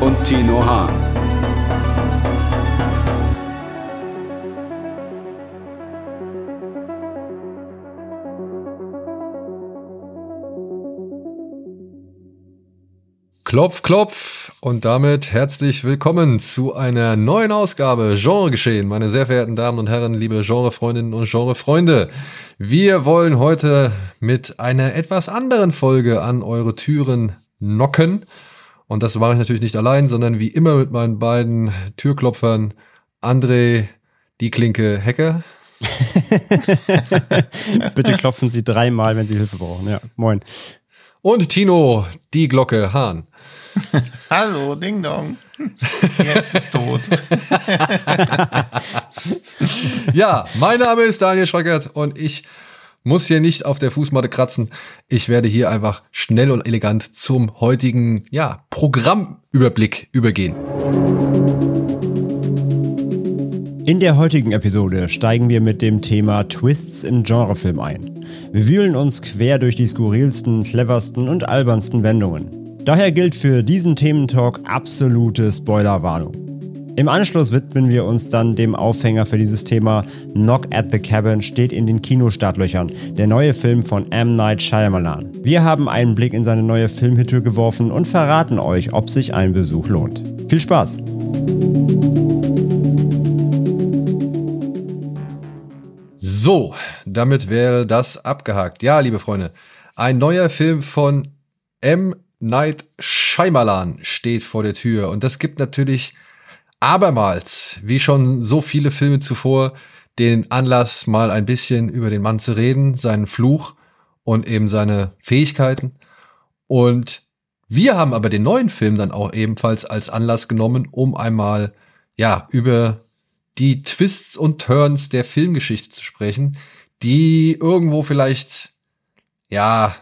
und Tino Hahn. Klopf, klopf und damit herzlich willkommen zu einer neuen Ausgabe Genregeschehen, meine sehr verehrten Damen und Herren, liebe Genrefreundinnen und Genrefreunde. Wir wollen heute mit einer etwas anderen Folge an eure Türen knocken. Und das mache ich natürlich nicht allein, sondern wie immer mit meinen beiden Türklopfern André, die Klinke Hacker. Bitte klopfen Sie dreimal, wenn Sie Hilfe brauchen. Ja, moin. Und Tino, die Glocke Hahn. Hallo, Ding Dong. Jetzt ist tot. ja, mein Name ist Daniel Schreckert und ich muss hier nicht auf der Fußmatte kratzen. Ich werde hier einfach schnell und elegant zum heutigen ja, Programmüberblick übergehen. In der heutigen Episode steigen wir mit dem Thema Twists im Genrefilm ein. Wir wühlen uns quer durch die skurrilsten, cleversten und albernsten Wendungen. Daher gilt für diesen Thementalk absolute Spoilerwarnung. Im Anschluss widmen wir uns dann dem Aufhänger für dieses Thema. Knock at the Cabin steht in den Kinostartlöchern, der neue Film von M. Night Shyamalan. Wir haben einen Blick in seine neue Filmhütte geworfen und verraten euch, ob sich ein Besuch lohnt. Viel Spaß! So, damit wäre das abgehakt. Ja, liebe Freunde, ein neuer Film von M. Night Shyamalan steht vor der Tür. Und das gibt natürlich abermals, wie schon so viele Filme zuvor, den Anlass, mal ein bisschen über den Mann zu reden, seinen Fluch und eben seine Fähigkeiten. Und wir haben aber den neuen Film dann auch ebenfalls als Anlass genommen, um einmal, ja, über die Twists und Turns der Filmgeschichte zu sprechen, die irgendwo vielleicht, ja,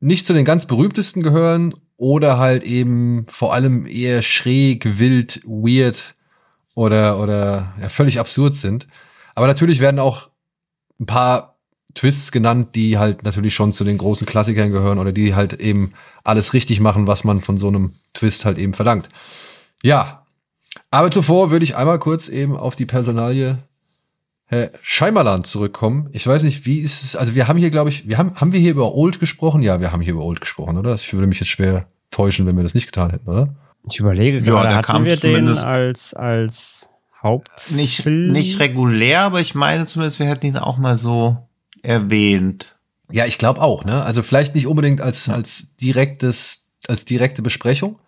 nicht zu den ganz berühmtesten gehören oder halt eben vor allem eher schräg, wild, weird oder, oder ja, völlig absurd sind. Aber natürlich werden auch ein paar Twists genannt, die halt natürlich schon zu den großen Klassikern gehören oder die halt eben alles richtig machen, was man von so einem Twist halt eben verlangt. Ja, aber zuvor würde ich einmal kurz eben auf die Personalie Herr Scheimerland zurückkommen. Ich weiß nicht, wie ist es, also wir haben hier, glaube ich, wir haben, haben wir hier über Old gesprochen? Ja, wir haben hier über Old gesprochen, oder? Ich würde mich jetzt schwer täuschen, wenn wir das nicht getan hätten, oder? Ich überlege gerade, ja, hatten wir den als, als Hauptfilm? Nicht, nicht regulär, aber ich meine zumindest, wir hätten ihn auch mal so erwähnt. Ja, ich glaube auch, ne? Also vielleicht nicht unbedingt als, als direktes, als direkte Besprechung,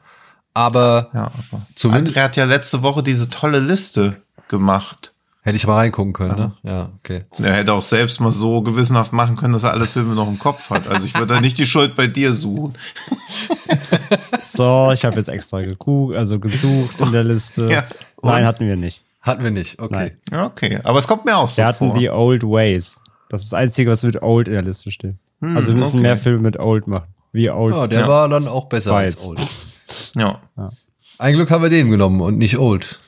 aber, ja, aber zumindest. André hat ja letzte Woche diese tolle Liste gemacht. Hätte ich mal reingucken können, ne? Ja, okay. Er hätte auch selbst mal so gewissenhaft machen können, dass er alle Filme noch im Kopf hat. Also ich würde da nicht die Schuld bei dir suchen. So, ich habe jetzt extra geguckt, also gesucht in der Liste. Ja, Nein, hatten wir nicht. Hatten wir nicht, okay. Nein. Okay, aber es kommt mir auch so Wir hatten vor. die Old Ways. Das ist das Einzige, was mit Old in der Liste steht. Hm, also wir müssen okay. mehr Filme mit Old machen. Wie Old. Ja, der ja. war dann auch besser Spice. als Old. Ja. ja. Ein Glück haben wir den genommen und nicht Old.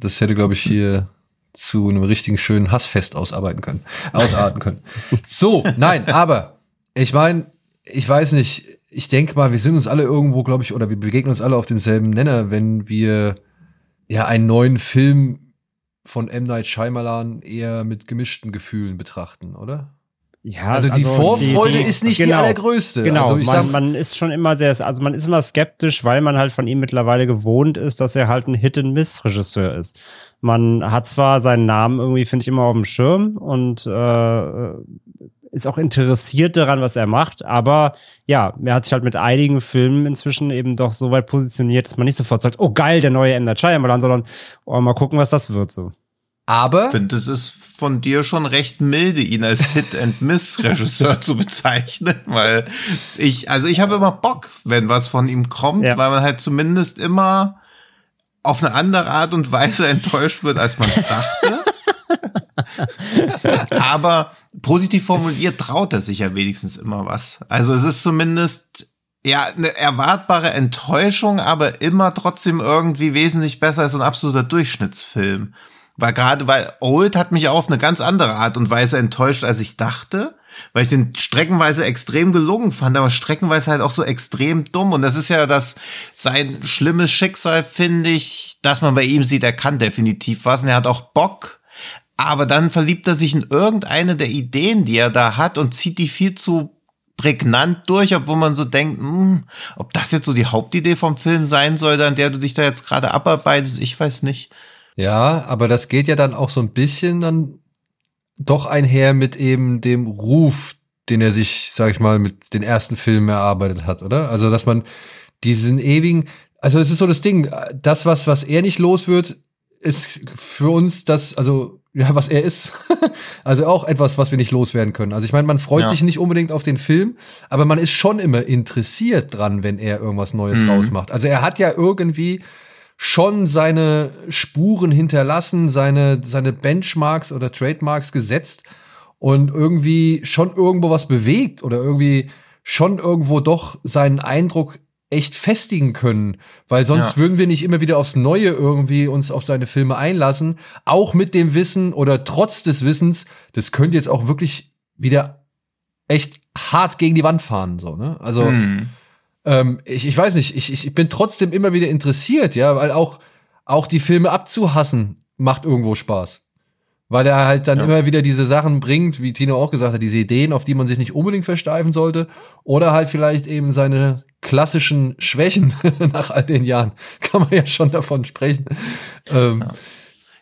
Das hätte, glaube ich, hier zu einem richtigen schönen Hassfest ausarbeiten können, ausarten können. So, nein, aber ich meine, ich weiß nicht, ich denke mal, wir sind uns alle irgendwo, glaube ich, oder wir begegnen uns alle auf demselben Nenner, wenn wir ja einen neuen Film von M. Night Shyamalan eher mit gemischten Gefühlen betrachten, oder? Ja, also die also Vorfreude die, die, ist nicht genau, die allergrößte. Genau, also man, man, ist schon immer sehr, also man ist immer skeptisch, weil man halt von ihm mittlerweile gewohnt ist, dass er halt ein Hit-and-Miss-Regisseur ist. Man hat zwar seinen Namen irgendwie, finde ich, immer auf dem Schirm und äh, ist auch interessiert daran, was er macht, aber ja, er hat sich halt mit einigen Filmen inzwischen eben doch so weit positioniert, dass man nicht sofort sagt, oh geil, der neue Ender Shyamalan, sondern oh, mal gucken, was das wird so. Aber. Ich finde, es ist von dir schon recht milde, ihn als Hit-and-Miss-Regisseur zu bezeichnen, weil ich, also ich habe immer Bock, wenn was von ihm kommt, ja. weil man halt zumindest immer auf eine andere Art und Weise enttäuscht wird, als man es dachte. Aber positiv formuliert traut er sich ja wenigstens immer was. Also es ist zumindest ja eine erwartbare Enttäuschung, aber immer trotzdem irgendwie wesentlich besser als so ein absoluter Durchschnittsfilm. Weil gerade, weil Old hat mich auch auf eine ganz andere Art und Weise enttäuscht, als ich dachte. Weil ich den streckenweise extrem gelungen fand, aber streckenweise halt auch so extrem dumm. Und das ist ja das, sein schlimmes Schicksal, finde ich, dass man bei ihm sieht, er kann definitiv was und er hat auch Bock. Aber dann verliebt er sich in irgendeine der Ideen, die er da hat und zieht die viel zu prägnant durch, obwohl man so denkt, mh, hm, ob das jetzt so die Hauptidee vom Film sein soll, an der du dich da jetzt gerade abarbeitest, ich weiß nicht. Ja, aber das geht ja dann auch so ein bisschen dann doch einher mit eben dem Ruf, den er sich, sag ich mal, mit den ersten Filmen erarbeitet hat, oder? Also, dass man diesen ewigen, also es ist so das Ding, das, was, was er nicht los wird, ist für uns das, also, ja, was er ist. also auch etwas, was wir nicht loswerden können. Also ich meine, man freut ja. sich nicht unbedingt auf den Film, aber man ist schon immer interessiert dran, wenn er irgendwas Neues mhm. rausmacht. Also er hat ja irgendwie schon seine Spuren hinterlassen, seine, seine Benchmarks oder Trademarks gesetzt und irgendwie schon irgendwo was bewegt oder irgendwie schon irgendwo doch seinen Eindruck echt festigen können, weil sonst ja. würden wir nicht immer wieder aufs Neue irgendwie uns auf seine Filme einlassen, auch mit dem Wissen oder trotz des Wissens, das könnte jetzt auch wirklich wieder echt hart gegen die Wand fahren, so, ne? Also, hm ähm, ich, ich weiß nicht, ich, ich bin trotzdem immer wieder interessiert, ja, weil auch, auch die Filme abzuhassen macht irgendwo Spaß. Weil er halt dann ja. immer wieder diese Sachen bringt, wie Tino auch gesagt hat, diese Ideen, auf die man sich nicht unbedingt versteifen sollte. Oder halt vielleicht eben seine klassischen Schwächen nach all den Jahren. Kann man ja schon davon sprechen. Ähm, ja.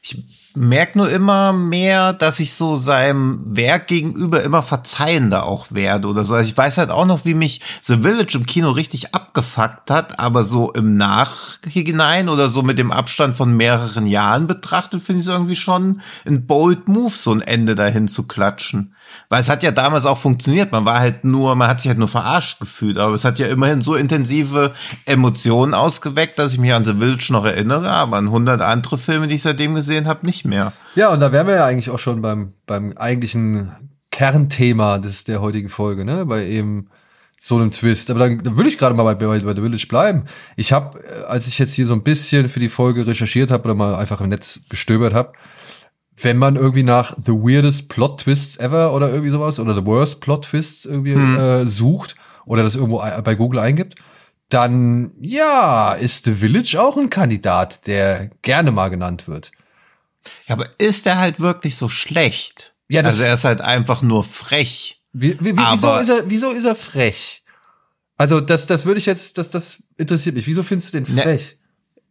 Ich merke nur immer mehr, dass ich so seinem Werk gegenüber immer verzeihender auch werde oder so. Also ich weiß halt auch noch, wie mich The Village im Kino richtig abgefuckt hat, aber so im Nachhinein oder so mit dem Abstand von mehreren Jahren betrachtet, finde ich es irgendwie schon ein bold Move, so ein Ende dahin zu klatschen. Weil es hat ja damals auch funktioniert. Man war halt nur, man hat sich halt nur verarscht gefühlt. Aber es hat ja immerhin so intensive Emotionen ausgeweckt, dass ich mich an The Village noch erinnere. Aber an hundert andere Filme, die ich seitdem gesehen habe, nicht mehr. Ja, und da wären wir ja eigentlich auch schon beim, beim eigentlichen Kernthema des, der heutigen Folge, ne? Bei eben so einem Twist. Aber dann, dann würde ich gerade mal bei, bei, bei The Village bleiben. Ich habe, äh, als ich jetzt hier so ein bisschen für die Folge recherchiert habe oder mal einfach im Netz gestöbert habe, wenn man irgendwie nach The Weirdest Plot Twists Ever oder irgendwie sowas oder The Worst Plot Twists irgendwie hm. äh, sucht oder das irgendwo bei Google eingibt, dann ja, ist The Village auch ein Kandidat, der gerne mal genannt wird. Ja, aber ist er halt wirklich so schlecht? Ja, das also er ist halt einfach nur frech. Wie, wie, wieso, ist er, wieso ist er frech? Also das, das würde ich jetzt, das, das interessiert mich. Wieso findest du den ne, frech? Ne,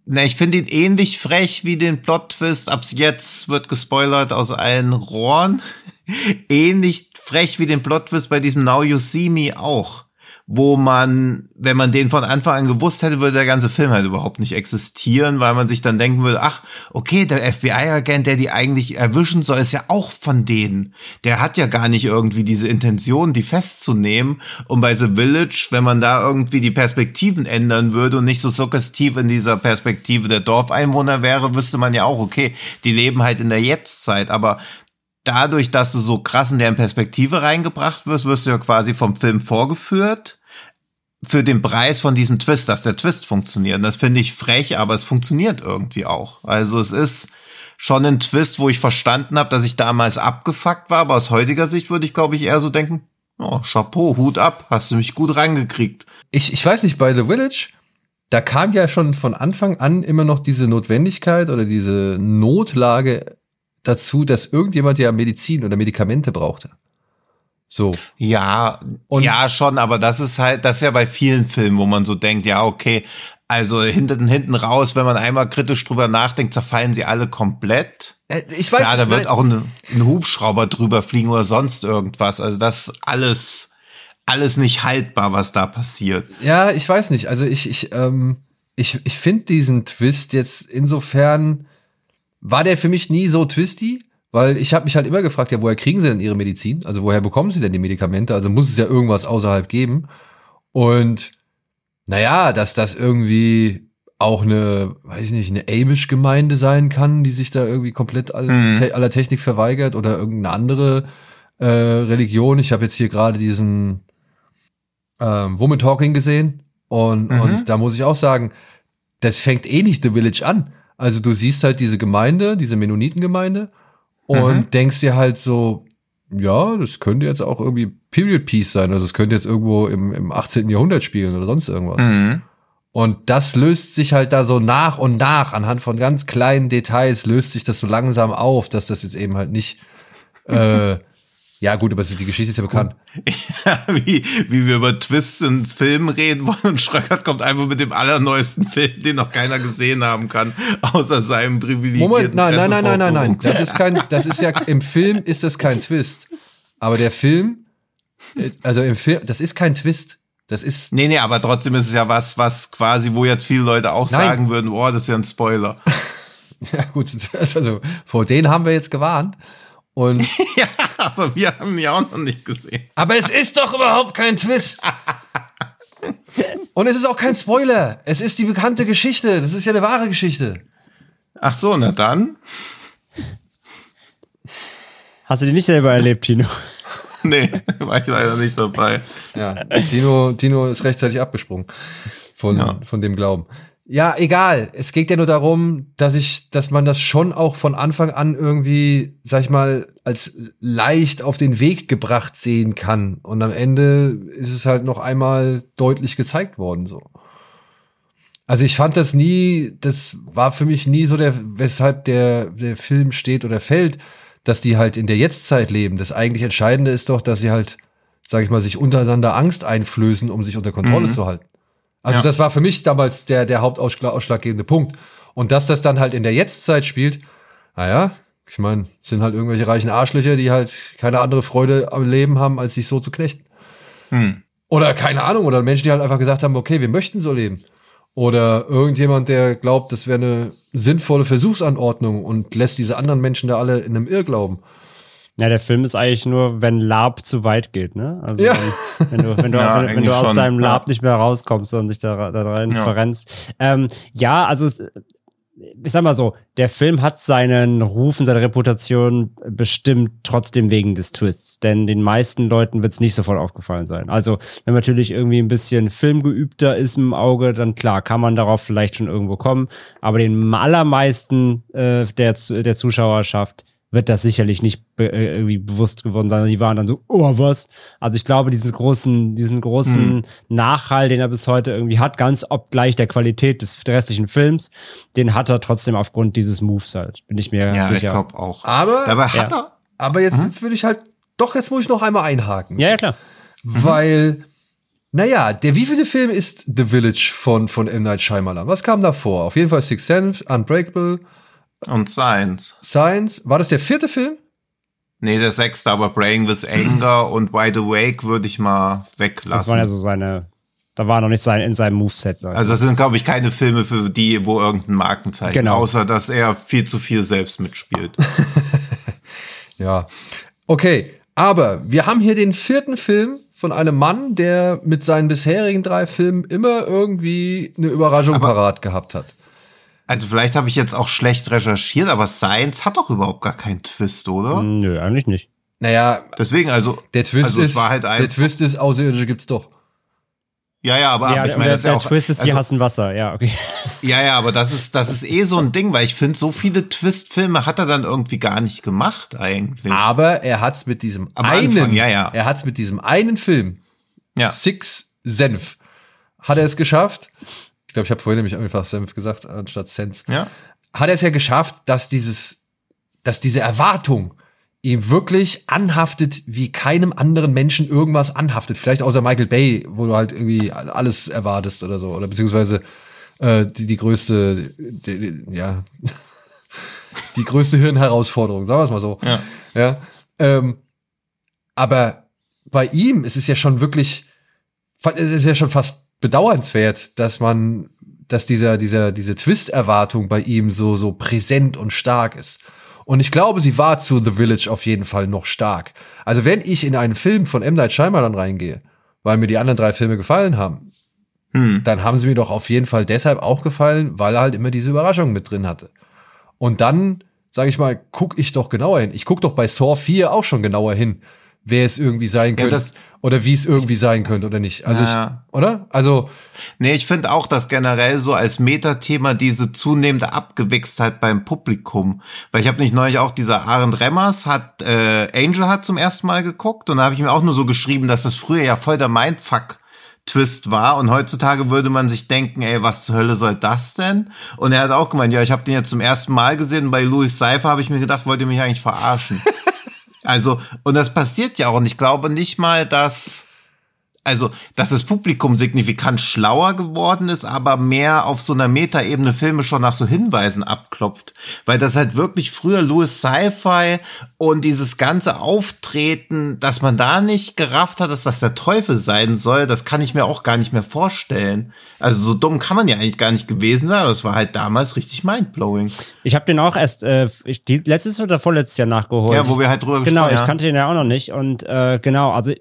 ich finde ihn ähnlich frech wie den Plot-Twist. Abs jetzt wird gespoilert aus allen Rohren. ähnlich frech wie den Plot-Twist bei diesem Now You See Me auch wo man, wenn man den von Anfang an gewusst hätte, würde der ganze Film halt überhaupt nicht existieren, weil man sich dann denken würde, ach, okay, der FBI-Agent, der die eigentlich erwischen soll, ist ja auch von denen. Der hat ja gar nicht irgendwie diese Intention, die festzunehmen. Und bei The Village, wenn man da irgendwie die Perspektiven ändern würde und nicht so suggestiv in dieser Perspektive der Dorfeinwohner wäre, wüsste man ja auch, okay, die leben halt in der Jetztzeit. Aber dadurch, dass du so krass in deren Perspektive reingebracht wirst, wirst du ja quasi vom Film vorgeführt für den Preis von diesem Twist, dass der Twist funktioniert. Und das finde ich frech, aber es funktioniert irgendwie auch. Also es ist schon ein Twist, wo ich verstanden habe, dass ich damals abgefuckt war, aber aus heutiger Sicht würde ich, glaube ich, eher so denken, oh, Chapeau, Hut ab, hast du mich gut reingekriegt. Ich, ich weiß nicht, bei The Village, da kam ja schon von Anfang an immer noch diese Notwendigkeit oder diese Notlage dazu, dass irgendjemand ja Medizin oder Medikamente brauchte. So. Ja, und ja, schon, aber das ist halt, das ist ja bei vielen Filmen, wo man so denkt, ja, okay, also hinten, hinten raus, wenn man einmal kritisch drüber nachdenkt, zerfallen sie alle komplett. Äh, ich weiß Ja, da wird auch ein, ein Hubschrauber drüber fliegen oder sonst irgendwas. Also das alles, alles nicht haltbar, was da passiert. Ja, ich weiß nicht. Also ich, ich, ähm, ich, ich finde diesen Twist jetzt insofern war der für mich nie so twisty, weil ich habe mich halt immer gefragt, ja, woher kriegen sie denn ihre Medizin? Also woher bekommen sie denn die Medikamente? Also muss es ja irgendwas außerhalb geben. Und naja, dass das irgendwie auch eine, weiß ich nicht, eine Amish-Gemeinde sein kann, die sich da irgendwie komplett all, Mhm. te aller Technik verweigert oder irgendeine andere äh, Religion. Ich habe jetzt hier gerade diesen ähm, Woman Talking gesehen und, Mhm. und da muss ich auch sagen, das fängt eh nicht The Village an. Also du siehst halt diese Gemeinde, diese Mennonitengemeinde und Mhm. denkst dir halt so, ja, das könnte jetzt auch irgendwie Period Piece sein. Also es könnte jetzt irgendwo im, im 18. Jahrhundert spielen oder sonst irgendwas. Mhm. Und das löst sich halt da so nach und nach anhand von ganz kleinen Details löst sich das so langsam auf, dass das jetzt eben halt nicht, äh, ja gut, aber die Geschichte ist ja bekannt. wie, wie wir über Twists in Filmen reden wollen und Schröckert kommt einfach mit dem allerneuesten Film, den noch keiner gesehen haben kann, außer seinem privilegierten Moment, nein, nein, nein, nein, nein, nein. Das ist kein, das ist ja, im Film ist das kein Twist. Aber der Film, äh, also im Film, das ist kein Twist. Das ist, Nee, nee, aber trotzdem ist es ja was, was quasi, wo jetzt viele Leute auch Nein. sagen würden, oh, das ist ja ein Spoiler. ja gut, also vor denen haben wir jetzt gewarnt. Und, ja, aber wir haben ihn ja auch noch nicht gesehen. aber es ist doch überhaupt kein Twist. Und es ist auch kein Spoiler. Es ist die bekannte Geschichte. Das ist ja eine wahre Geschichte. Ach so, na dann. Hast du die nicht selber erlebt, Tino? Nee, war ich leider nicht dabei. Ja, Tino, Tino ist rechtzeitig abgesprungen von, Ja. von dem Glauben. Ja, egal. Es geht ja nur darum, dass ich, dass man das schon auch von Anfang an irgendwie, sag ich mal, als leicht auf den Weg gebracht sehen kann. Und am Ende ist es halt noch einmal deutlich gezeigt worden, so. Also ich fand das nie, das war für mich nie so der, weshalb der, der Film steht oder fällt, dass die halt in der Jetztzeit leben. Das eigentlich Entscheidende ist doch, dass sie halt, sag ich mal, sich untereinander Angst einflößen, um sich unter Kontrolle Mhm. zu halten. Also Ja. das war für mich damals der, der hauptausschlaggebende Punkt. Und dass das dann halt in der Jetztzeit spielt, naja, ich meine, sind halt irgendwelche reichen Arschlöcher, die halt keine andere Freude am Leben haben, als sich so zu knechten. Hm. Oder keine Ahnung, oder Menschen, die halt einfach gesagt haben, okay, wir möchten so leben. Oder irgendjemand, der glaubt, das wäre eine sinnvolle Versuchsanordnung und lässt diese anderen Menschen da alle in einem Irrglauben. Ja, der Film ist eigentlich nur, wenn Lab zu weit geht, ne? Also Ja. wenn, du, wenn du, Ja, wenn, wenn du aus schon, deinem Lab ja. nicht mehr rauskommst und dich da, da rein Ja. verrennst. Ähm, ja, also es, ich sag mal so, der Film hat seinen Ruf und seine Reputation bestimmt trotzdem wegen des Twists. Denn den meisten Leuten wird es nicht sofort aufgefallen sein. Also, wenn man natürlich irgendwie ein bisschen filmgeübter ist im Auge, dann klar, kann man darauf vielleicht schon irgendwo kommen. Aber den allermeisten äh, der, der Zuschauerschaft wird das sicherlich nicht be äh, irgendwie bewusst geworden sein. Die waren dann so, oh, was? Also ich glaube, diesen großen, diesen großen Nachhall, den er bis heute irgendwie hat, ganz obgleich der Qualität des restlichen Films, den hat er trotzdem aufgrund dieses Moves halt. Bin ich mir Ja, ich sicher. glaube auch. Aber, Dabei hat Ja. er. aber jetzt, jetzt würde ich halt, doch, jetzt muss ich noch einmal einhaken. ja, ja, klar. Weil, naja, der wievielte Film ist The Village von, von M. Night Shyamalan? Was kam da vor? Auf jeden Fall Six Sense, Unbreakable, Und Science. Science. War das der vierte Film? Nee, der sechste, aber Praying with Anger und Wide Awake würde ich mal Das waren weglassen. ja so seine, da war noch nicht sein, in seinem Moveset. sag ich also das sind, glaube ich, keine Filme für die, wo irgendein Markenzeichen, Genau. außer dass er viel zu viel selbst mitspielt. Ja. Okay, aber wir haben hier den vierten Film von einem Mann, der mit seinen bisherigen drei Filmen immer irgendwie eine Überraschung parat gehabt hat. Also vielleicht habe ich jetzt auch schlecht recherchiert, aber Science hat doch überhaupt gar keinen Twist, oder? mal. Nö, eigentlich nicht. Naja, Deswegen, also der Twist also ist, war halt der ein, Twist ist, Außerirdische gibt's doch. ja, ja, aber ja, ich meine, der, das ist ja der auch, Twist ist, die also, hassen Wasser. Ja, okay. ja, ja, aber das ist, das ist eh so ein Ding, weil ich finde, so viele Twist-Filme hat er dann irgendwie gar nicht gemacht eigentlich. Aber er hat's mit diesem Am einen, Anfang, ja, ja. er hat's mit diesem einen Film, Ja. Six Senf, hat er es geschafft. Ich glaube, ich habe vorhin nämlich einfach Senf gesagt, anstatt Sense. Ja. Hat er es ja geschafft, dass dieses, dass diese Erwartung ihm wirklich anhaftet, wie keinem anderen Menschen irgendwas anhaftet. Vielleicht außer Michael Bay, wo du halt irgendwie alles erwartest oder so. Oder beziehungsweise äh, die, die größte, die, die, ja, die größte Hirnherausforderung, sagen wir es mal so. Ja. Ja. Ähm, aber bei ihm ist es ja schon wirklich, es ist ja schon fast bedauernswert, dass man dass dieser, dieser, diese Twist-Erwartung bei ihm so, so präsent und stark ist. Und ich glaube, sie war zu The Village auf jeden Fall noch stark. Also wenn ich in einen Film von M. Night Shyamalan reingehe, weil mir die anderen drei Filme gefallen haben, Hm. dann haben sie mir doch auf jeden Fall deshalb auch gefallen, weil er halt immer diese Überraschung mit drin hatte. Und dann, sage ich mal, guck ich doch genauer hin. Ich guck doch bei Saw 4 auch schon genauer hin, wer es irgendwie sein Ja, könnte das- oder wie es irgendwie sein könnte oder nicht. Also Ja. ich, oder? Also Nee, ich finde auch, dass generell so als Metathema diese zunehmende Abgewichstheit beim Publikum, weil ich habe nicht neulich auch dieser Arend Remmers hat äh, Angel hat zum ersten Mal geguckt und da habe ich mir auch nur so geschrieben, dass das früher ja voll der Mindfuck Twist war und heutzutage würde man sich denken, ey, was zur Hölle soll das denn? Und er hat auch gemeint, ja, ich habe den jetzt zum ersten Mal gesehen, bei Louis Seifer habe ich mir gedacht, wollt ihr mich eigentlich verarschen? also, und das passiert ja auch. Und ich glaube nicht mal, dass also, dass das Publikum signifikant schlauer geworden ist, aber mehr auf so einer Metaebene Filme schon nach so Hinweisen abklopft. Weil das halt wirklich früher Louis Sci-Fi und dieses ganze Auftreten, dass man da nicht gerafft hat, dass das der Teufel sein soll, das kann ich mir auch gar nicht mehr vorstellen. Also so dumm kann man ja eigentlich gar nicht gewesen sein, aber es war halt damals richtig mindblowing. Ich habe den auch erst äh, ich, letztes oder vorletztes Jahr nachgeholt. Ja, wo wir halt drüber Genau, gesprochen ich haben. kannte den ja auch noch nicht. Und äh, genau, also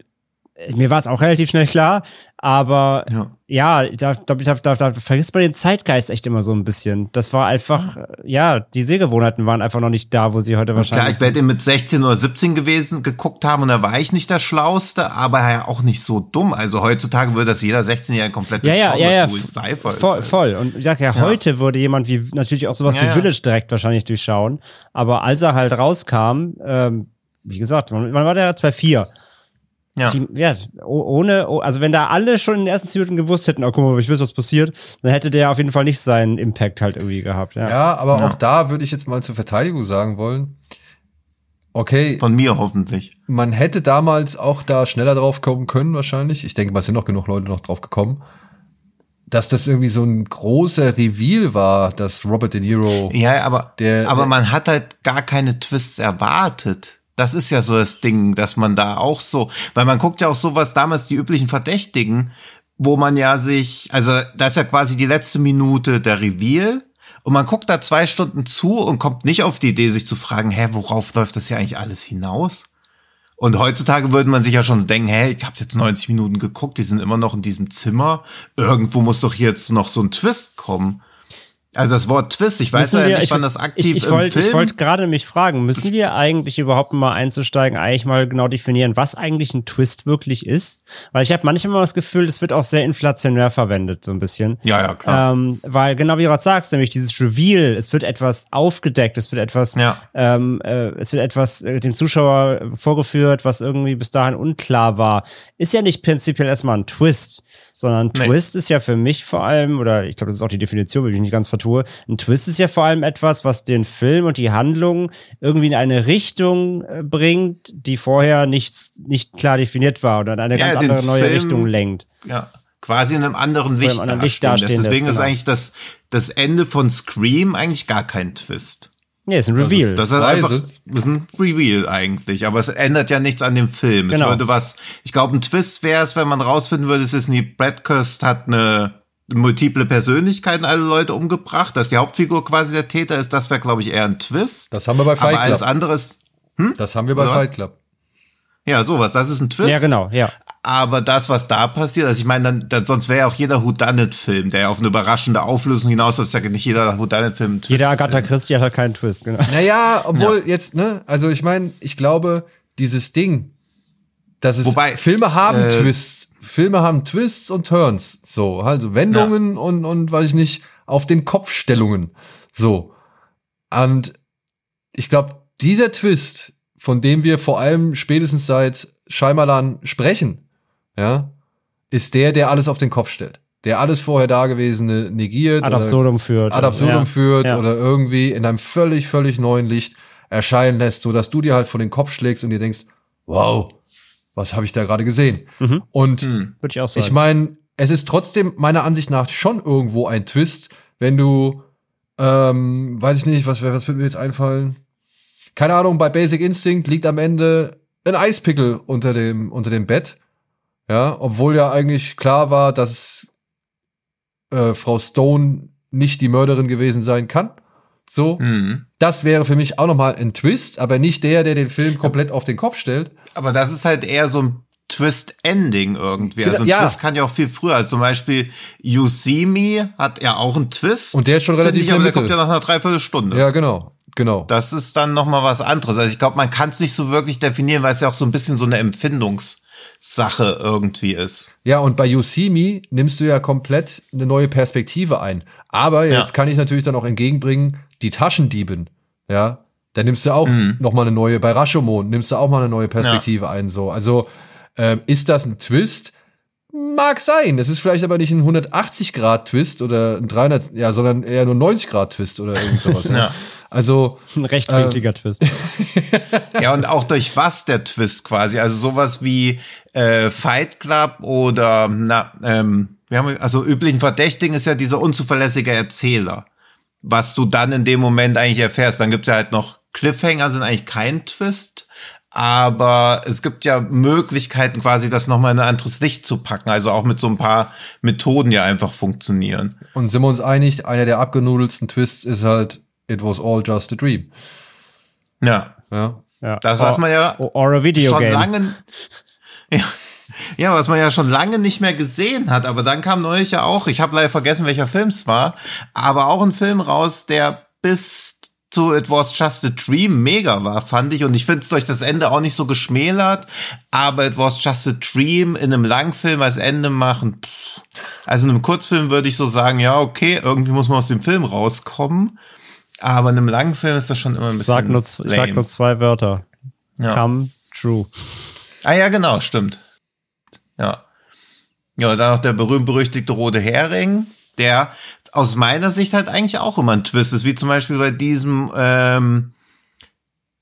mir war es auch relativ schnell klar, aber Ja. ja, da, da, da, da, vergisst man den Zeitgeist echt immer so ein bisschen. Das war einfach, äh, ja, die Sehgewohnheiten waren einfach noch nicht da, wo sie heute Klar, wahrscheinlich ich werde mit 16 oder 17 gewesen, geguckt haben und da war ich nicht der Schlauste, aber ja auch nicht so dumm. Also heutzutage würde das jeder 16-Jährige komplett ja, ja, durchschauen, ja, ja, Cypher ist. voll, halt. voll. Und ich sag ja, heute würde jemand wie natürlich auch sowas Ja, wie. Village direkt wahrscheinlich durchschauen. Aber als er halt rauskam, ähm, wie gesagt, wann wann war der 2.4? Ja. Die, ja, oh- ohne, oh, also wenn da alle schon in den ersten 10 Minuten gewusst hätten, oh guck mal, ich weiß, was passiert, dann hätte der auf jeden Fall nicht seinen Impact halt irgendwie gehabt. Ja, Ja, aber Ja. auch da würde ich jetzt mal zur Verteidigung sagen wollen. Okay, Von mir hoffentlich. man hätte damals auch da schneller drauf kommen können, wahrscheinlich. Ich denke, mal, es sind noch genug Leute noch drauf gekommen. Dass das irgendwie so ein großer Reveal war, dass Robert De Niro. Ja, aber, Der- aber der- man hat halt gar keine Twists erwartet. Das ist ja so das Ding, dass man da auch so, weil man guckt ja auch sowas damals die üblichen Verdächtigen, wo man ja sich, also da ist ja quasi die letzte Minute der Reveal und man guckt da zwei Stunden zu und kommt nicht auf die Idee, sich zu fragen, hä, worauf läuft das hier eigentlich alles hinaus? Und heutzutage würde man sich ja schon denken, hä, ich habe jetzt 90 Minuten geguckt, die sind immer noch in diesem Zimmer. Irgendwo muss doch jetzt noch so ein Twist kommen. Also das Wort Twist, ich weiß Müssen ja wir- nicht, wann das aktiv ich, ich Film. ich wollte gerade mich fragen, müssen wir eigentlich überhaupt mal einzusteigen, eigentlich mal genau definieren, was eigentlich ein Twist wirklich ist? Weil ich habe manchmal mal das Gefühl, das wird auch sehr inflationär verwendet, so ein bisschen. ja, ja, klar. Ähm, weil genau wie du gerade sagst, nämlich dieses Reveal, es wird etwas aufgedeckt, es wird etwas, Ja. ähm, äh, es wird etwas äh, dem Zuschauer vorgeführt, was irgendwie bis dahin unklar war. Ist ja nicht prinzipiell erstmal ein Twist, sondern ein Nee. Twist ist ja für mich vor allem, oder ich glaube, das ist auch die Definition, wenn ich mich nicht ganz vertue, ein Twist ist ja vor allem etwas, was den Film und die Handlung irgendwie in eine Richtung äh, bringt, die vorher nicht, nicht klar definiert war oder in eine Ja, ganz andere neue Film- Richtung lenkt. ja, quasi in einem anderen einem Licht, anderen Licht dastehen Deswegen ist genau. eigentlich das, das Ende von Scream eigentlich gar kein Twist. Nee, ist ein Reveal. Das ist einfach das ist ein Reveal eigentlich, aber es ändert ja nichts an dem Film. Genau. Es würde was, ich glaube, ein Twist wäre es, wenn man rausfinden würde, es ist nie Brad Kirst hat eine multiple Persönlichkeiten alle Leute umgebracht, dass die Hauptfigur quasi der Täter ist, das wäre, glaube ich, eher ein Twist. Das haben wir bei Fight aber alles Club. anderes, Das haben wir bei Oder? Fight Club. Ja, sowas, das ist ein Twist. ja, genau, ja. Aber das, was da passiert, also ich meine, dann, dann sonst wäre ja auch jeder Whodunit-Film, der auf eine überraschende Auflösung hinaus ist, ja nicht jeder Whodunit-Film ein Twist. Jeder Agatha Christie hat halt keinen Twist, genau. Naja, obwohl jetzt, ne, also ich meine, ich glaube, dieses Ding, dass es Wobei, Filme haben äh, Twists. Filme haben Twists und Turns. So, also Wendungen und, und weiß ich nicht, auf den Kopfstellungen. So. Und ich glaube, dieser Twist, von dem wir vor allem spätestens seit Scheimerlan sprechen, ja, ist der, der alles auf den Kopf stellt. Der alles vorher Dagewesene negiert. Ad oder- absurdum führt. ad absurdum Ja. führt Ja. oder irgendwie in einem völlig, völlig neuen Licht erscheinen lässt, so dass du dir halt vor den Kopf schlägst und dir denkst, wow, was habe ich da gerade gesehen? Mhm. Und Hm. Würde ich auch sagen. ich meine, es ist trotzdem meiner Ansicht nach schon irgendwo ein Twist, wenn du, ähm, weiß ich nicht, was, was wird mir jetzt einfallen? Keine Ahnung, bei Basic Instinct liegt am Ende ein Eispickel unter dem, unter dem Bett. Ja, obwohl ja eigentlich klar war, dass äh, Frau Stone nicht die Mörderin gewesen sein kann. So, Mhm. das wäre für mich auch noch mal ein Twist, aber nicht der, der den Film komplett auf den Kopf stellt. Aber das ist halt eher so ein Twist-Ending irgendwie. Also ein ja. Twist kann ja auch viel früher. Also zum Beispiel You See Me hat ja auch einen Twist. Und der ist schon relativ ich, aber der kommt ja nach einer Dreiviertelstunde. Ja, genau, genau. Das ist dann noch mal was anderes. Also ich glaube, man kann es nicht so wirklich definieren, weil es ja auch so ein bisschen so eine Empfindungssache irgendwie ist. Ja, und bei You See Me nimmst du ja komplett eine neue Perspektive ein. Aber jetzt Ja. kann ich natürlich dann auch entgegenbringen, die Taschendieben, ja, da nimmst du auch noch mal eine neue, bei Rashomon nimmst du auch mal eine neue Perspektive ein, so. Also, ähm, ist das ein Twist? Mag sein. Es ist vielleicht aber nicht ein 180-Grad-Twist oder ein 300, ja, sondern eher nur 90-Grad-Twist oder irgend sowas. ja. Ja. Also, Ein rechtwinkliger Twist. Ja, und auch durch was der Twist quasi. Also sowas wie äh, Fight Club oder na, ähm, wir haben also üblichen Verdächtigen ist ja dieser unzuverlässige Erzähler. Was du dann in dem Moment eigentlich erfährst. Dann gibt's ja halt noch Cliffhanger, sind eigentlich kein Twist. Aber es gibt ja Möglichkeiten, quasi das nochmal in ein anderes Licht zu packen. Also auch mit so ein paar Methoden ja einfach funktionieren. und sind wir uns einig, einer der abgenudelsten Twists ist halt, it was all just a dream. Ja. Ja. Ja. Das, was man ja Or, or a video schon game. lange, ja, ja, was man ja schon lange nicht mehr gesehen hat. Aber dann kam neulich ja auch, ich habe leider vergessen, welcher Film es war, aber auch ein Film raus, der bis zu It Was Just a Dream mega war, fand ich. Und ich finde es durch das Ende auch nicht so geschmälert. Aber It Was Just a Dream in einem Langfilm als Ende machen. Pff. Also in einem Kurzfilm würde ich so sagen, ja, okay, irgendwie muss man aus dem Film rauskommen. Aber in einem langen Film ist das schon immer ein bisschen. sag, nur, ich sag lame. nur zwei Wörter. Ja. Come true. Ah ja, genau, stimmt. Ja. Ja, dann noch der berühmt-berüchtigte rote Hering, der aus meiner Sicht halt eigentlich auch immer ein Twist ist, wie zum Beispiel bei diesem ähm,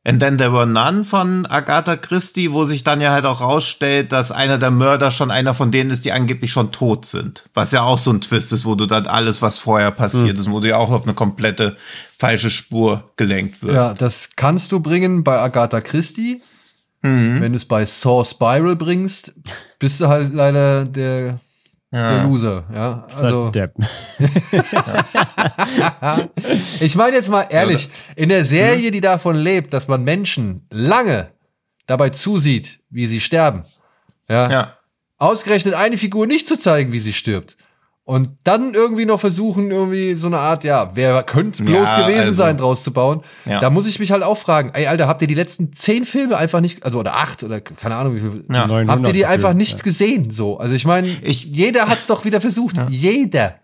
And Then There Were None von Agatha Christie, wo sich dann ja halt auch rausstellt, dass einer der Mörder schon einer von denen ist, die angeblich schon tot sind. Was ja auch so ein Twist ist, wo du dann alles, was vorher passiert ist, wo du ja auch auf eine komplette falsche Spur gelenkt wirst. Ja, das kannst du bringen bei Agatha Christie. Wenn du es bei Saw Spiral bringst, bist du halt leider der, der Loser. Ja, Also, also Depp. ich meine jetzt mal ehrlich, in der Serie, die davon lebt, dass man Menschen lange dabei zusieht, wie sie sterben, ja, ja. ausgerechnet eine Figur nicht zu zeigen, wie sie stirbt. Und dann irgendwie noch versuchen, irgendwie so eine Art, ja, wer könnte bloß Ja, gewesen also- sein, draus zu bauen. Ja. Da muss ich mich halt auch fragen, ey, Alter, habt ihr die letzten zehn Filme einfach nicht, also oder acht oder keine Ahnung, wie viel, Ja. 900 habt ihr die einfach nicht gesehen? So, also ich meine, Ich- jeder hat's doch wieder versucht. Jeder.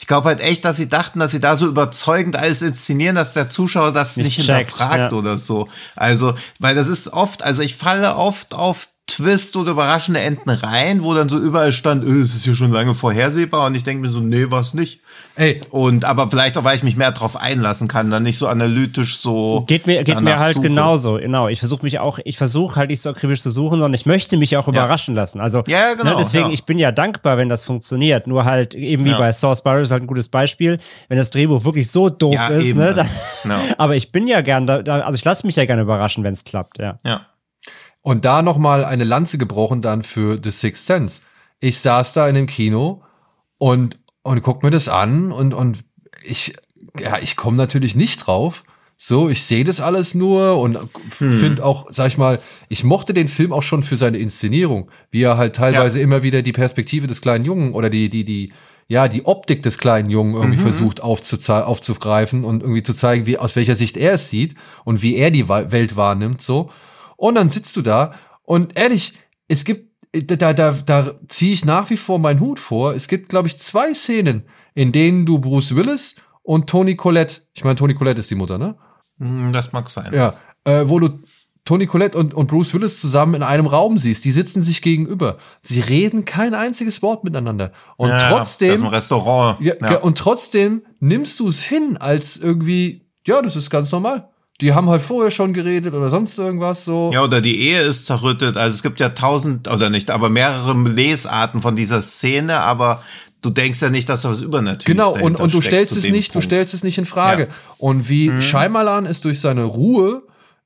Ich glaube halt echt, dass sie dachten, dass sie da so überzeugend alles inszenieren, dass der Zuschauer das Nicht nicht, checkt, hinterfragt ja. oder so. Also, weil das ist oft, also ich falle oft auf Twist oder überraschende Enden rein, wo dann so überall stand, äh, es ist ja schon lange vorhersehbar und ich denke mir so, nee, was nicht. Ey, Und aber vielleicht auch, weil ich mich mehr drauf einlassen kann, dann nicht so analytisch so. Geht mir, geht mir halt suche. genauso, genau. Ich versuche mich auch, ich versuche halt nicht so akribisch zu suchen, sondern ich möchte mich auch überraschen lassen. Also, Ja, ja, genau, ne, deswegen, ja. ich bin ja dankbar, wenn das funktioniert. Nur halt, eben wie Ja. bei Source Spiral ist halt ein gutes Beispiel. Wenn das Drehbuch wirklich so doof Ja, ist, eben. ne, dann, Ja. aber ich bin ja gern da, da also ich lasse mich ja gerne überraschen, wenn es klappt, ja. Ja. Und da noch mal eine Lanze gebrochen dann für The Sixth Sense. Ich saß da in dem Kino und, und guck mir das an und, und ich, ja, ich komme natürlich nicht drauf. So, ich sehe das alles nur und finde auch, sag ich mal, ich mochte den Film auch schon für seine Inszenierung, wie er halt teilweise immer wieder die Perspektive des kleinen Jungen oder die, die, die, ja, die Optik des kleinen Jungen irgendwie versucht aufzuzei- aufzugreifen und irgendwie zu zeigen, wie, aus welcher Sicht er es sieht und wie er die Welt wahrnimmt, so. Und dann sitzt du da und ehrlich, es gibt, da, da, da ziehe ich nach wie vor meinen Hut vor. Es gibt, glaube ich, zwei Szenen, in denen du Bruce Willis und Toni Collette, ich meine, Toni Collette ist die Mutter, ne? Hm, Das mag sein. Ja, äh, wo du Toni Collette und, und Bruce Willis zusammen in einem Raum siehst. Die sitzen sich gegenüber. Sie reden kein einziges Wort miteinander. Und Ja, Das trotzdem, im Restaurant. ja, Ja. und trotzdem nimmst du es hin als irgendwie, ja, das ist ganz normal. Die haben halt vorher schon geredet oder sonst irgendwas so. Ja, oder die Ehe ist zerrüttet. Also es gibt ja tausend, oder nicht, aber mehrere Lesarten von dieser Szene, aber du denkst ja nicht, dass da was Übernatürliches Genau, und, und du stellst es nicht, du Punkt. stellst es nicht in Frage. Ja. Und wie Scheimalan es durch seine Ruhe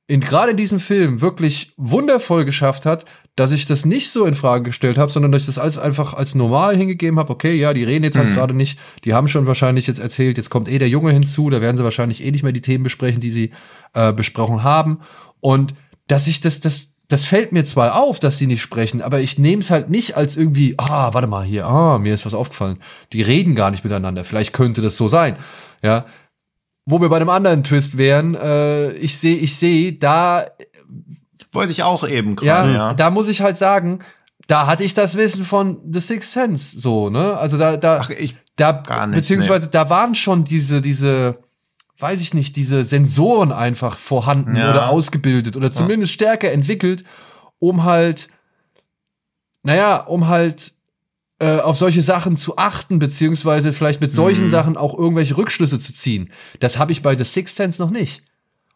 in gerade in diesem Film wirklich wundervoll geschafft hat, dass ich das nicht so in Frage gestellt habe, sondern dass ich das alles einfach als normal hingegeben habe. Okay, ja, die reden jetzt halt gerade nicht, die haben schon wahrscheinlich jetzt erzählt, jetzt kommt eh der Junge hinzu, da werden sie wahrscheinlich eh nicht mehr die Themen besprechen, die sie äh, besprochen haben. Und dass ich das, das, das fällt mir zwar auf, dass sie nicht sprechen, aber ich nehme es halt nicht als irgendwie, ah, warte mal hier, ah, mir ist was aufgefallen. Die reden gar nicht miteinander. Vielleicht könnte das so sein. Ja, wo wir bei einem anderen Twist wären, äh, ich sehe, ich sehe, da wollte ich auch eben gerade, ja, ja. da muss ich halt sagen, da hatte ich das Wissen von The Sixth Sense, so, ne? Also da, da, Ach, ich da, gar nicht, beziehungsweise da waren schon diese, diese, weiß ich nicht, diese Sensoren einfach vorhanden Ja. oder ausgebildet oder zumindest stärker entwickelt, um halt, naja, um halt auf solche Sachen zu achten, beziehungsweise vielleicht mit solchen Mhm. Sachen auch irgendwelche Rückschlüsse zu ziehen. Das habe ich bei The Sixth Sense noch nicht.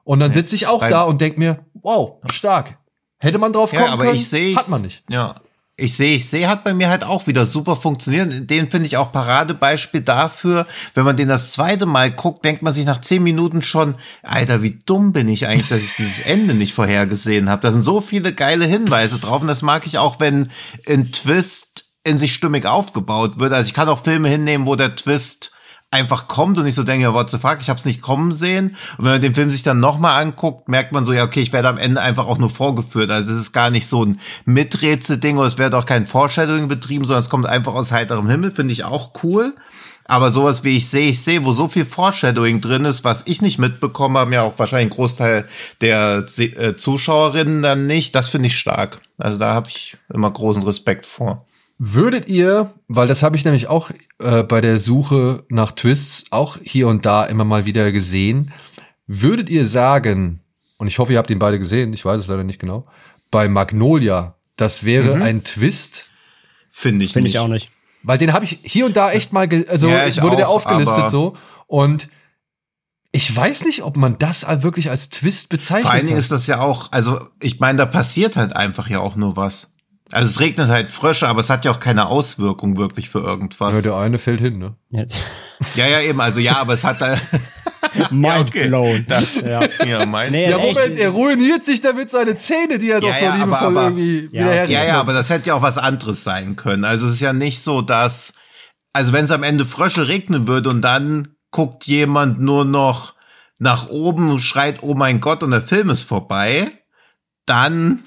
Und dann sitze ich auch da und denk mir, wow, stark. Hätte man drauf kommen Ja, aber können, ich sehe hat man nicht. Ja. Ich sehe, ich sehe, hat bei mir halt auch wieder super funktioniert. Den finde ich auch Paradebeispiel dafür. Wenn man den das zweite Mal guckt, denkt man sich nach zehn Minuten schon, Alter, wie dumm bin ich eigentlich, dass ich dieses Ende nicht vorhergesehen habe. Da sind so viele geile Hinweise drauf und das mag ich auch, wenn ein Twist in sich stimmig aufgebaut wird. Also ich kann auch Filme hinnehmen, wo der Twist einfach kommt und ich so denke, what the fuck, ich habe es nicht kommen sehen. Und wenn man den Film sich dann nochmal anguckt, merkt man so, ja, okay, ich werde am Ende einfach auch nur vorgeführt. Also es ist gar nicht so ein Miträtsel-Ding oder es wird auch kein Foreshadowing betrieben, sondern es kommt einfach aus heiterem Himmel, finde ich auch cool. Aber sowas wie ich sehe, ich sehe, wo so viel Foreshadowing drin ist, was ich nicht mitbekommen habe, ja auch wahrscheinlich ein Großteil der äh, Zuschauerinnen dann nicht, das finde ich stark. Also da habe ich immer großen Respekt vor. Würdet ihr, weil das habe ich nämlich auch äh, bei der Suche nach Twists auch hier und da immer mal wieder gesehen, würdet ihr sagen, und ich hoffe, ihr habt ihn beide gesehen, ich weiß es leider nicht genau, bei Magnolia, das wäre ein Twist? Finde ich Finde ich auch nicht. Weil den habe ich hier und da echt mal, ge also Ja, ich wurde der auch, aufgelistet aber- so und ich weiß nicht, ob man das wirklich als Twist bezeichnen Vor allen Dingen ist das ja auch, also ich meine, da passiert halt einfach ja auch nur was. Also es regnet halt Frösche, aber es hat ja auch keine Auswirkung wirklich für ja, irgendwas. der eine fällt hin, ne? Jetzt. Ja, ja, eben, also ja, aber es hat da. Mind okay. blown. Da- Ja. ja, mein. Nee, Ja, echt. Moment, er ruiniert sich damit seine Zähne, die er doch Ja, so ja, liebevoll aber- irgendwie Ja, wieder Ja, ja, aber das hätte ja auch was anderes sein können. Also es ist ja nicht so, dass, also wenn es am Ende Frösche regnen würde und dann guckt jemand nur noch nach oben und schreit, oh mein Gott, und der Film ist vorbei, dann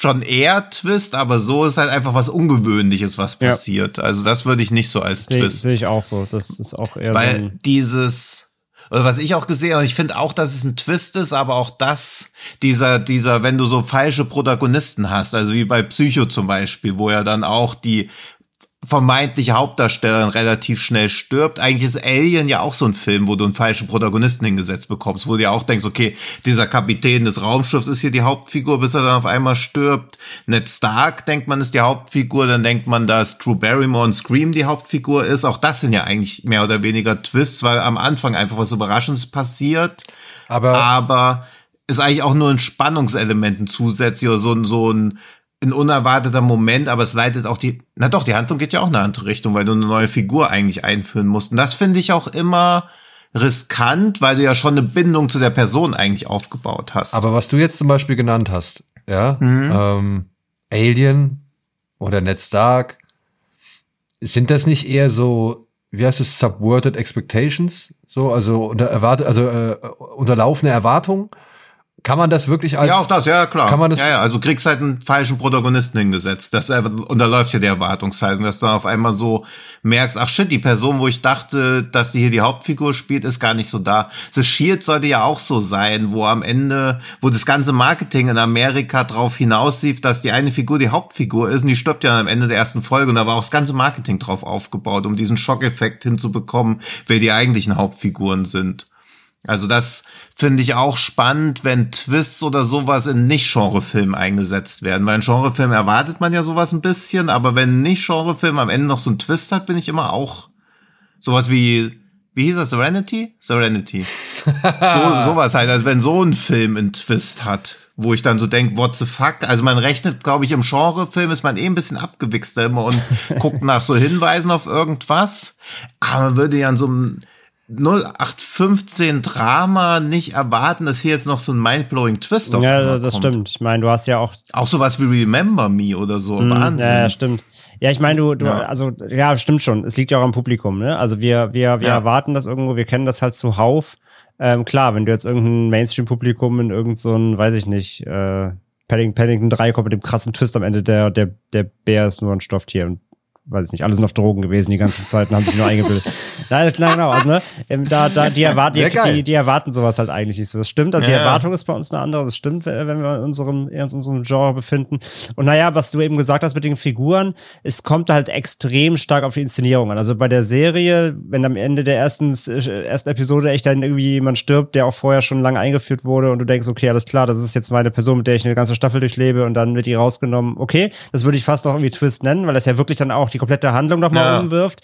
schon eher Twist, aber so ist halt einfach was Ungewöhnliches, was Ja. passiert. Also das würde ich nicht so als Sehe Twist. sehe ich auch so. Das ist auch eher so Weil ein, dieses, oder was ich auch gesehen habe, ich finde auch, dass es ein Twist ist, aber auch das, dieser, dieser, wenn du so falsche Protagonisten hast, also wie bei Psycho zum Beispiel, wo ja dann auch die vermeintliche Hauptdarstellerin relativ schnell stirbt. Eigentlich ist Alien ja auch so ein Film, wo du einen falschen Protagonisten hingesetzt bekommst, wo du ja auch denkst, okay, dieser Kapitän des Raumschiffs ist hier die Hauptfigur, bis er dann auf einmal stirbt. Ned Stark denkt man ist die Hauptfigur, dann denkt man, dass Drew Barrymore und Scream die Hauptfigur ist. Auch das sind ja eigentlich mehr oder weniger Twists, weil am Anfang einfach was Überraschendes passiert aber aber ist eigentlich auch nur ein Spannungselement ein zusätzlich oder so, ein- so ein, ein unerwarteter Moment, aber es leitet auch die, na doch, die Handlung geht ja auch in eine andere Richtung, weil du eine neue Figur eigentlich einführen musst. Und das finde ich auch immer riskant, weil du ja schon eine Bindung zu der Person eigentlich aufgebaut hast. Aber was du jetzt zum Beispiel genannt hast, ja, Mhm. ähm, Alien oder Ned Stark, sind das nicht eher so, wie heißt es, subverted expectations? So, also unter erwartet, also äh, unterlaufene Erwartungen? Kann man das wirklich als ja, auch das, ja, klar. kann man das- ja, ja, also du kriegst halt einen falschen Protagonisten hingesetzt. Das äh, unterläuft ja die Erwartungshaltung, dass du auf einmal so merkst, ach shit, die Person, wo ich dachte, dass die hier die Hauptfigur spielt, ist gar nicht so da. The Shield sollte ja auch so sein, wo am Ende, wo das ganze Marketing in Amerika drauf hinauslief, dass die eine Figur die Hauptfigur ist und die stirbt ja am Ende der ersten Folge und da war auch das ganze Marketing drauf aufgebaut, um diesen Schockeffekt hinzubekommen, wer die eigentlichen Hauptfiguren sind. Also das finde ich auch spannend, wenn Twists oder sowas in Nicht-Genre-Filmen eingesetzt werden. Weil in Genre-Filmen erwartet man ja sowas ein bisschen, aber wenn ein Nicht-Genre-Film am Ende noch so einen Twist hat, bin ich immer auch sowas wie, wie hieß das, Serenity? Serenity. so, sowas halt, also wenn so ein Film einen Twist hat, wo ich dann so denke, what the fuck? Also man rechnet, glaube ich, im Genrefilm ist man eh ein bisschen abgewichster immer und guckt nach so Hinweisen auf irgendwas. Aber man würde ja in so einem 0815 Drama nicht erwarten, dass hier jetzt noch so ein mindblowing Twist auf Ja, das kommt. stimmt. Ich meine, du hast ja auch Auch sowas wie Remember Me oder so. Mhm, Wahnsinn. Ja, stimmt. Ja, ich meine, du, du, Ja. also, ja, stimmt schon. Es liegt ja auch am Publikum, ne? Also wir, wir, wir Ja. erwarten das irgendwo, wir kennen das halt zuhauf. Ähm, klar, wenn du jetzt irgendein Mainstream-Publikum in irgendein, so weiß ich nicht, äh, Paddington, Paddington 3 kommt mit dem krassen Twist am Ende, der, der, der Bär ist nur ein Stofftier und weiß ich nicht, alle sind auf Drogen gewesen die ganzen Zeit und haben sich nur eingebildet. Nein, nein, genau, also, ne, ähm, da, da, die erwarten, die, die, die erwarten sowas halt eigentlich nicht so. Das stimmt, also die Ja. Erwartung ist bei uns eine andere, das stimmt, wenn wenn wir in unserem, in unserem Genre befinden. Und naja, was du eben gesagt hast mit den Figuren, es kommt halt extrem stark auf die Inszenierung an. Also bei der Serie, wenn am Ende der ersten, äh, ersten Episode echt dann irgendwie jemand stirbt, der auch vorher schon lange eingeführt wurde und du denkst, okay, alles klar, das ist jetzt meine Person, mit der ich eine ganze Staffel durchlebe und dann wird die rausgenommen. Okay, das würde ich fast noch irgendwie Twist nennen, weil das ja wirklich dann auch die komplette Handlung nochmal Ja. umwirft.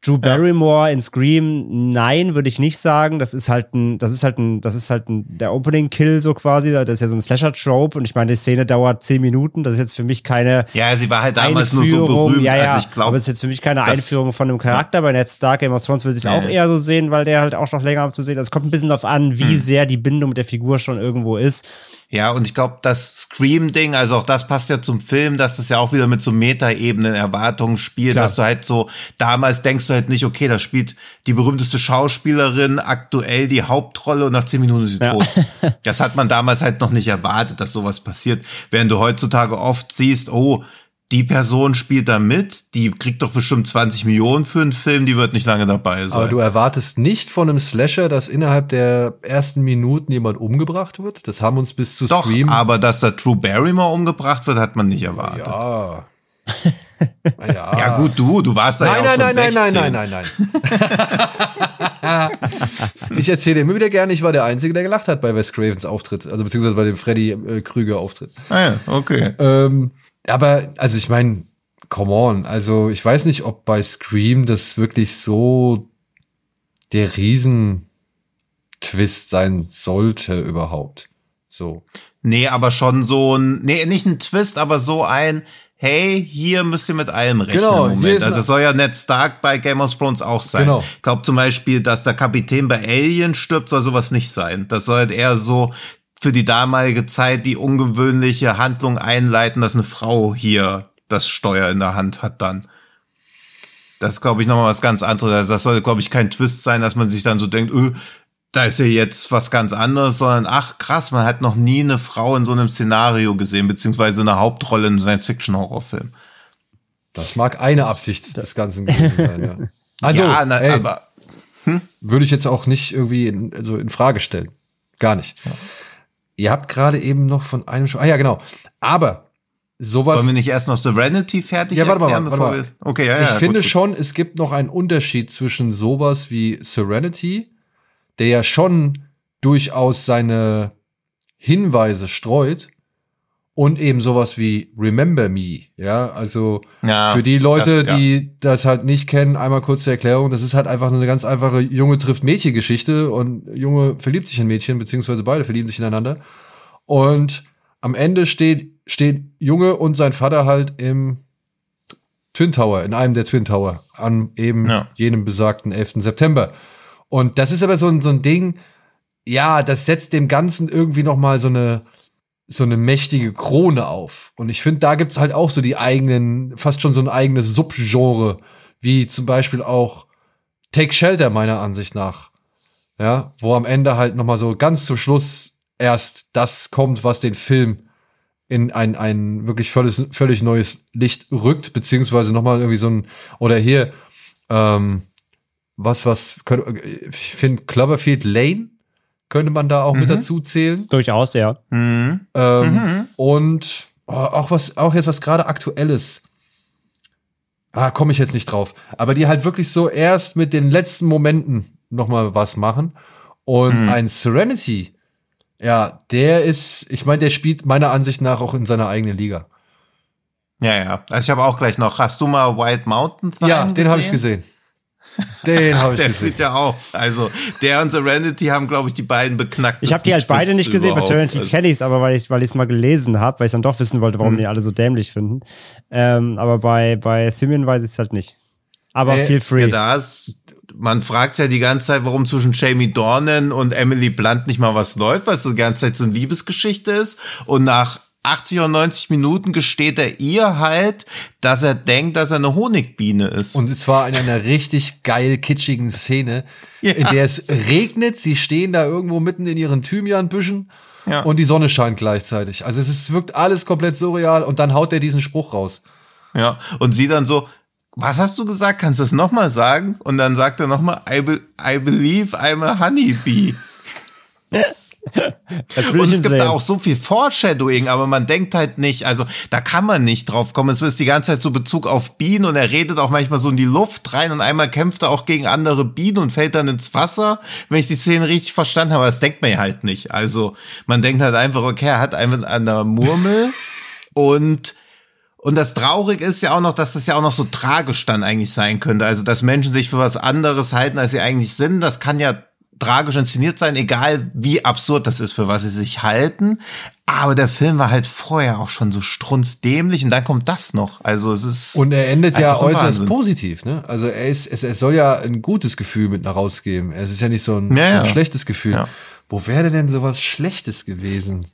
Drew Barrymore in Scream, nein, würde ich nicht sagen. Das ist halt ein, das ist halt ein, das ist halt ein, der Opening-Kill so quasi. Das ist ja so ein Slasher-Trope und ich meine, die Szene dauert zehn Minuten. Das ist jetzt für mich keine Ja, sie war halt damals nur so Einführung. berühmt. Ja, ja, Also ich aber glaube, es ist jetzt für mich keine Einführung von einem Charakter. Bei Ned Stark, Game of Thrones will ich Nee. auch eher so sehen, weil der halt auch noch länger zu sehen. ist. Es kommt ein bisschen darauf an, wie Hm. sehr die Bindung mit der Figur schon irgendwo ist. Ja, und ich glaube, das Scream-Ding, also auch das passt ja zum Film, dass das ja auch wieder mit so Metaebenen Erwartungen spielt, Klar. dass du halt so, damals denkst du halt nicht, okay, da spielt die berühmteste Schauspielerin aktuell die Hauptrolle und nach zehn Minuten ist sie Ja. tot. Das hat man damals halt noch nicht erwartet, dass sowas passiert. Während du heutzutage oft siehst, oh, die Person spielt da mit, die kriegt doch bestimmt 20 Millionen für einen Film, die wird nicht lange dabei sein. Aber du erwartest nicht von einem Slasher, dass innerhalb der ersten Minuten jemand umgebracht wird. Das haben uns bis zu doch, Scream. aber dass da Drew Barrymore umgebracht wird, hat man nicht erwartet. ja. ja. Ja gut, du, du warst da Nein, ja auch nein, schon nein, nein, 16. nein, nein, nein, nein. ich erzähle immer wieder gerne, ich war der Einzige, der gelacht hat bei Wes Cravens Auftritt, also beziehungsweise bei dem Freddy äh, Krüger Auftritt. Ah ja, okay. Ähm, aber, also ich meine, come on, also ich weiß nicht, ob bei Scream das wirklich so der Riesen-Twist sein sollte überhaupt. So. Nee, aber schon so ein, nee, nicht ein Twist, aber so ein, hey, hier müsst ihr mit allem rechnen. Genau, Moment. Also es soll ja Ned Stark bei Game of Thrones auch sein. Genau. Ich glaube zum Beispiel, dass der Kapitän bei Alien stirbt, soll sowas nicht sein. Das soll halt eher so für die damalige Zeit die ungewöhnliche Handlung einleiten, dass eine Frau hier das Steuer in der Hand hat dann. Das ist, glaube ich, nochmal was ganz anderes. Also Das soll, glaube ich, kein Twist sein, dass man sich dann so denkt, öh, da ist ja jetzt was ganz anderes, sondern ach krass, man hat noch nie eine Frau in so einem Szenario gesehen, beziehungsweise eine Hauptrolle in einem Science-Fiction-Horrorfilm. Das mag eine Absicht des Ganzen gewesen sein, ja. Also, ja, na, ey, aber würde ich jetzt auch nicht irgendwie in, also in Frage stellen. Gar nicht. Ihr habt gerade eben noch von einem schon. Ah ja, genau. Aber sowas. wollen wir nicht erst noch Serenity fertig Ja, warte mal, erklären, warte mal. wir. Okay, ja, ja. ich finde gut, gut. schon, es gibt noch einen Unterschied zwischen sowas wie Serenity, der ja schon durchaus seine Hinweise streut, und eben sowas wie Remember Me. Ja, also Ja, für die Leute, das- ja. die das halt nicht kennen, einmal kurz zur Erklärung, das ist halt einfach eine ganz einfache Junge trifft Mädchen Geschichte und Junge verliebt sich in Mädchen, beziehungsweise beide verlieben sich ineinander. Und am Ende steht, steht Junge und sein Vater halt im Twin Tower, in einem der Twin Tower, an eben Ja. jenem besagten 11. September. Und das ist aber so ein, so ein Ding, ja, das setzt dem Ganzen irgendwie noch mal so eine, so eine mächtige Krone auf. Und ich finde, da gibt's halt auch so die eigenen, fast schon so ein eigenes Subgenre, wie zum Beispiel auch Take Shelter, meiner Ansicht nach. Ja, wo am Ende halt noch mal so ganz zum Schluss erst das kommt, was den Film in ein, ein wirklich völlig, völlig neues Licht rückt, beziehungsweise noch mal irgendwie so ein, oder hier, ähm, was, was, ich finde Cloverfield Lane könnte man da auch mit dazu zählen. Durchaus, ja. Mhm. Ähm, Und oh, auch was, auch jetzt was gerade aktuelles. Ah, komme ich jetzt nicht drauf. Aber die halt wirklich so erst mit den letzten Momenten noch mal was machen. Und ein Serenity, ja, der ist, ich meine, der spielt meiner Ansicht nach auch in seiner eigenen Liga. Ja, ja. Also ich habe auch gleich noch. Hast du mal White Mountain ja, den habe ich gesehen. Den habe ich Der gesehen. spielt ja auch. Also der und Serenity haben, glaube ich, die beiden beknackt. Ich habe die halt beide nicht gesehen, bei Serenity Also, kenne ich es, aber weil ich weil ich es mal gelesen habe, weil ich dann doch wissen wollte, Mhm. warum die alle so dämlich finden. Ähm, aber bei, bei Thymian weiß ich es halt nicht. Aber Äh, feel free. ja, da ist man fragt ja die ganze Zeit, warum zwischen Jamie Dornan und Emily Blunt nicht mal was läuft, weil es so die ganze Zeit so eine Liebesgeschichte ist. Und nach 80 oder 90 Minuten gesteht er ihr halt, dass er denkt, dass er eine Honigbiene ist. Und zwar in einer richtig geil kitschigen Szene, ja. in der es regnet. Sie stehen da irgendwo mitten in ihren Thymianbüschen ja. und die Sonne scheint gleichzeitig. Also es ist, wirkt alles komplett surreal und dann haut er diesen Spruch raus. Ja, und sie dann so, was hast du gesagt? Kannst du es nochmal sagen? Und dann sagt er nochmal, I, be I believe I'm a honeybee. und es gibt da auch so viel Foreshadowing, aber man denkt halt nicht, also da kann man nicht drauf kommen. Es ist die ganze Zeit so Bezug auf Bienen und er redet auch manchmal so in die Luft rein und einmal kämpft er auch gegen andere Bienen und fällt dann ins Wasser, wenn ich die Szene richtig verstanden habe. Das denkt man ja halt nicht. Also man denkt halt einfach, okay, er hat einfach an der Murmel und und das Traurige ist ja auch noch, dass das ja auch noch so tragisch dann eigentlich sein könnte. Also, dass Menschen sich für was anderes halten, als sie eigentlich sind. Das kann ja tragisch inszeniert sein, egal wie absurd das ist, für was sie sich halten. Aber der Film war halt vorher auch schon so strunzdämlich und dann kommt das noch. Also es ist. Und er endet ja äußerst Wahnsinn. positiv, ne? Also er ist, es, es soll ja ein gutes Gefühl mit nach rausgeben. Es ist ja nicht so ein, ja, so ein schlechtes Gefühl. Ja. Wo wäre denn sowas Schlechtes gewesen?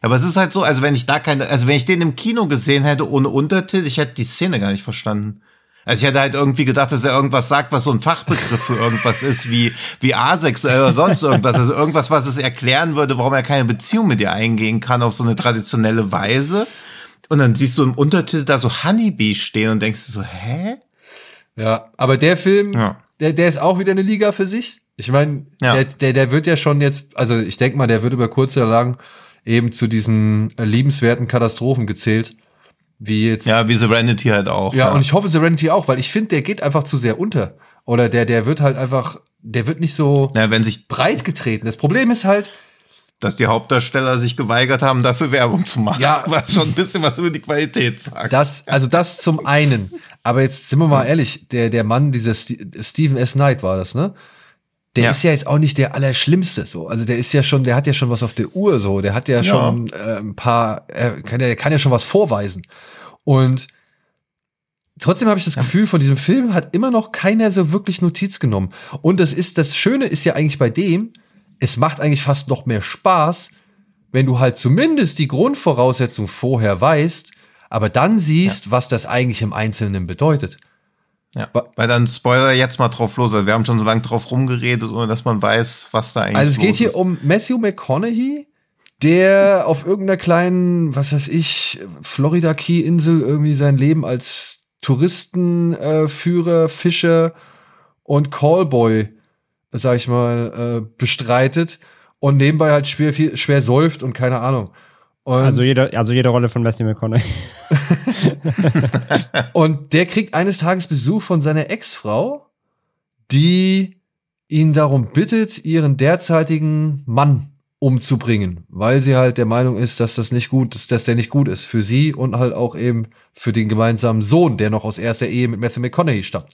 Aber es ist halt so, also wenn ich da keine, also wenn ich den im Kino gesehen hätte ohne Untertitel, ich hätte die Szene gar nicht verstanden. Also ich hätte halt irgendwie gedacht, dass er irgendwas sagt, was so ein Fachbegriff für irgendwas ist, wie, wie asexuell oder sonst irgendwas. Also irgendwas, was es erklären würde, warum er keine Beziehung mit ihr eingehen kann auf so eine traditionelle Weise. Und dann siehst du im Untertitel da so Honeybee stehen und denkst du so, hä? Ja, aber der Film, ja. der, der ist auch wieder eine Liga für sich. Ich meine, ja. der, der, der wird ja schon jetzt, also ich denke mal, der wird über kurz oder lang eben zu diesen liebenswerten Katastrophen gezählt. Wie jetzt. Ja, wie Serenity halt auch. Ja, ja. und ich hoffe Serenity auch, weil ich finde, der geht einfach zu sehr unter. Oder der, der wird halt einfach, der wird nicht so ja, wenn sich breit getreten. Das Problem ist halt, dass die Hauptdarsteller sich geweigert haben, dafür Werbung zu machen. Ja, was schon ein bisschen was über die Qualität sagt. Das, also das zum einen. Aber jetzt sind wir mal ehrlich, der, der Mann, dieser Stephen S. Knight war das, ne? Der ja. ist ja jetzt auch nicht der Allerschlimmste, so. Also der ist ja schon, der hat ja schon was auf der Uhr, so. Der hat ja, ja. schon äh, ein paar, er kann, er kann ja schon was vorweisen. Und trotzdem habe ich das ja. Gefühl, von diesem Film hat immer noch keiner so wirklich Notiz genommen. Und das ist, das Schöne ist ja eigentlich bei dem, es macht eigentlich fast noch mehr Spaß, wenn du halt zumindest die Grundvoraussetzung vorher weißt, aber dann siehst, was das eigentlich im Einzelnen bedeutet. Ja, weil dann Spoiler jetzt mal drauf los. Also wir haben schon so lange drauf rumgeredet, ohne dass man weiß, was da eigentlich Also es geht hier ist. um Matthew McConaughey, der auf irgendeiner kleinen, was weiß ich, Florida Key Insel irgendwie sein Leben als Touristenführer, äh, Fischer und Callboy, sag ich mal, äh, bestreitet und nebenbei halt schwer, viel, schwer säuft und keine Ahnung. Und also jede, also jede Rolle von Matthew McConaughey. und der kriegt eines Tages Besuch von seiner Ex-Frau, die ihn darum bittet, ihren derzeitigen Mann umzubringen, weil sie halt der Meinung ist, dass das nicht gut ist, dass der nicht gut ist für sie und halt auch eben für den gemeinsamen Sohn, der noch aus erster Ehe mit Matthew McConaughey stammt.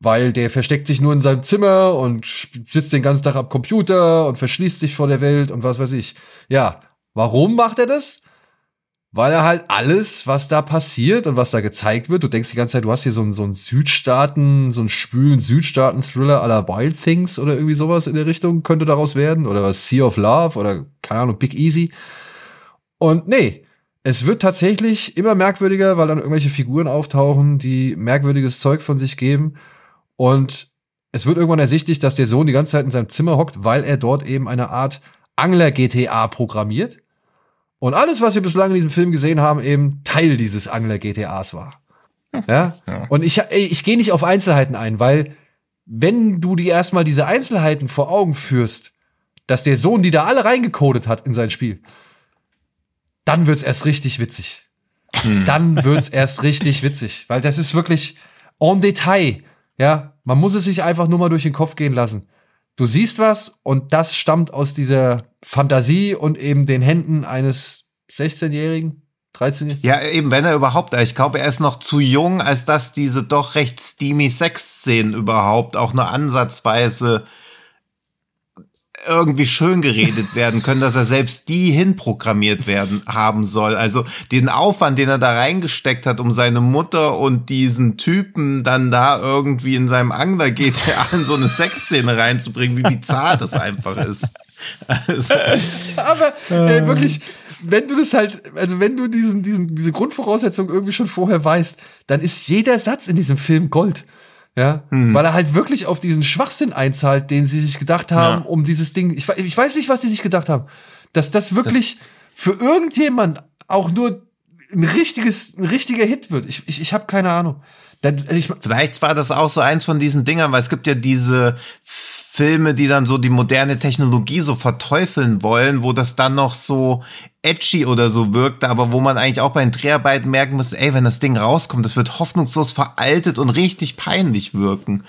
Weil der versteckt sich nur in seinem Zimmer und sitzt den ganzen Tag am Computer und verschließt sich vor der Welt und was weiß ich. Ja, warum macht er das? weil er halt alles, was da passiert und was da gezeigt wird, du denkst die ganze Zeit, du hast hier so einen, so einen Südstaaten, so einen spülen Südstaaten-Thriller aller Wild Things oder irgendwie sowas in der Richtung könnte daraus werden oder Sea of Love oder keine Ahnung, Big Easy. Und nee, es wird tatsächlich immer merkwürdiger, weil dann irgendwelche Figuren auftauchen, die merkwürdiges Zeug von sich geben und es wird irgendwann ersichtlich, dass der Sohn die ganze Zeit in seinem Zimmer hockt, weil er dort eben eine Art Angler-GTA programmiert und alles, was wir bislang in diesem Film gesehen haben, eben Teil dieses Angler-GTAs war. Ja? ja. Und ich, ich gehe nicht auf Einzelheiten ein, weil wenn du dir erstmal diese Einzelheiten vor Augen führst, dass der Sohn die da alle reingecodet hat in sein Spiel, dann wird's erst richtig witzig. Hm. Dann wird's erst richtig witzig, weil das ist wirklich en Detail. Ja, man muss es sich einfach nur mal durch den Kopf gehen lassen. Du siehst was und das stammt aus dieser Fantasie und eben den Händen eines 16-Jährigen, 13 Ja, eben, wenn er überhaupt, ich glaube, er ist noch zu jung, als dass diese doch recht steamy Sex-Szenen überhaupt auch nur ansatzweise irgendwie schön geredet werden können, dass er selbst die hinprogrammiert werden haben soll. Also den Aufwand, den er da reingesteckt hat, um seine Mutter und diesen Typen dann da irgendwie in seinem Angler geht, in so eine Sexszene reinzubringen, wie bizarr das einfach ist. Also. Aber ey, wirklich, wenn du das halt, also wenn du diesen, diesen, diese Grundvoraussetzung irgendwie schon vorher weißt, dann ist jeder Satz in diesem Film Gold. Ja, hm. weil er halt wirklich auf diesen Schwachsinn einzahlt, den sie sich gedacht haben, ja. um dieses Ding. Ich, ich, weiß nicht, was sie sich gedacht haben. Dass das wirklich das für irgendjemand auch nur ein richtiges, ein richtiger Hit wird. Ich, ich, ich habe keine Ahnung. Ich, Vielleicht war das auch so eins von diesen Dingern, weil es gibt ja diese Filme, die dann so die moderne Technologie so verteufeln wollen, wo das dann noch so edgy oder so wirkte, aber wo man eigentlich auch bei den Dreharbeiten merken muss, ey, wenn das Ding rauskommt, das wird hoffnungslos veraltet und richtig peinlich wirken.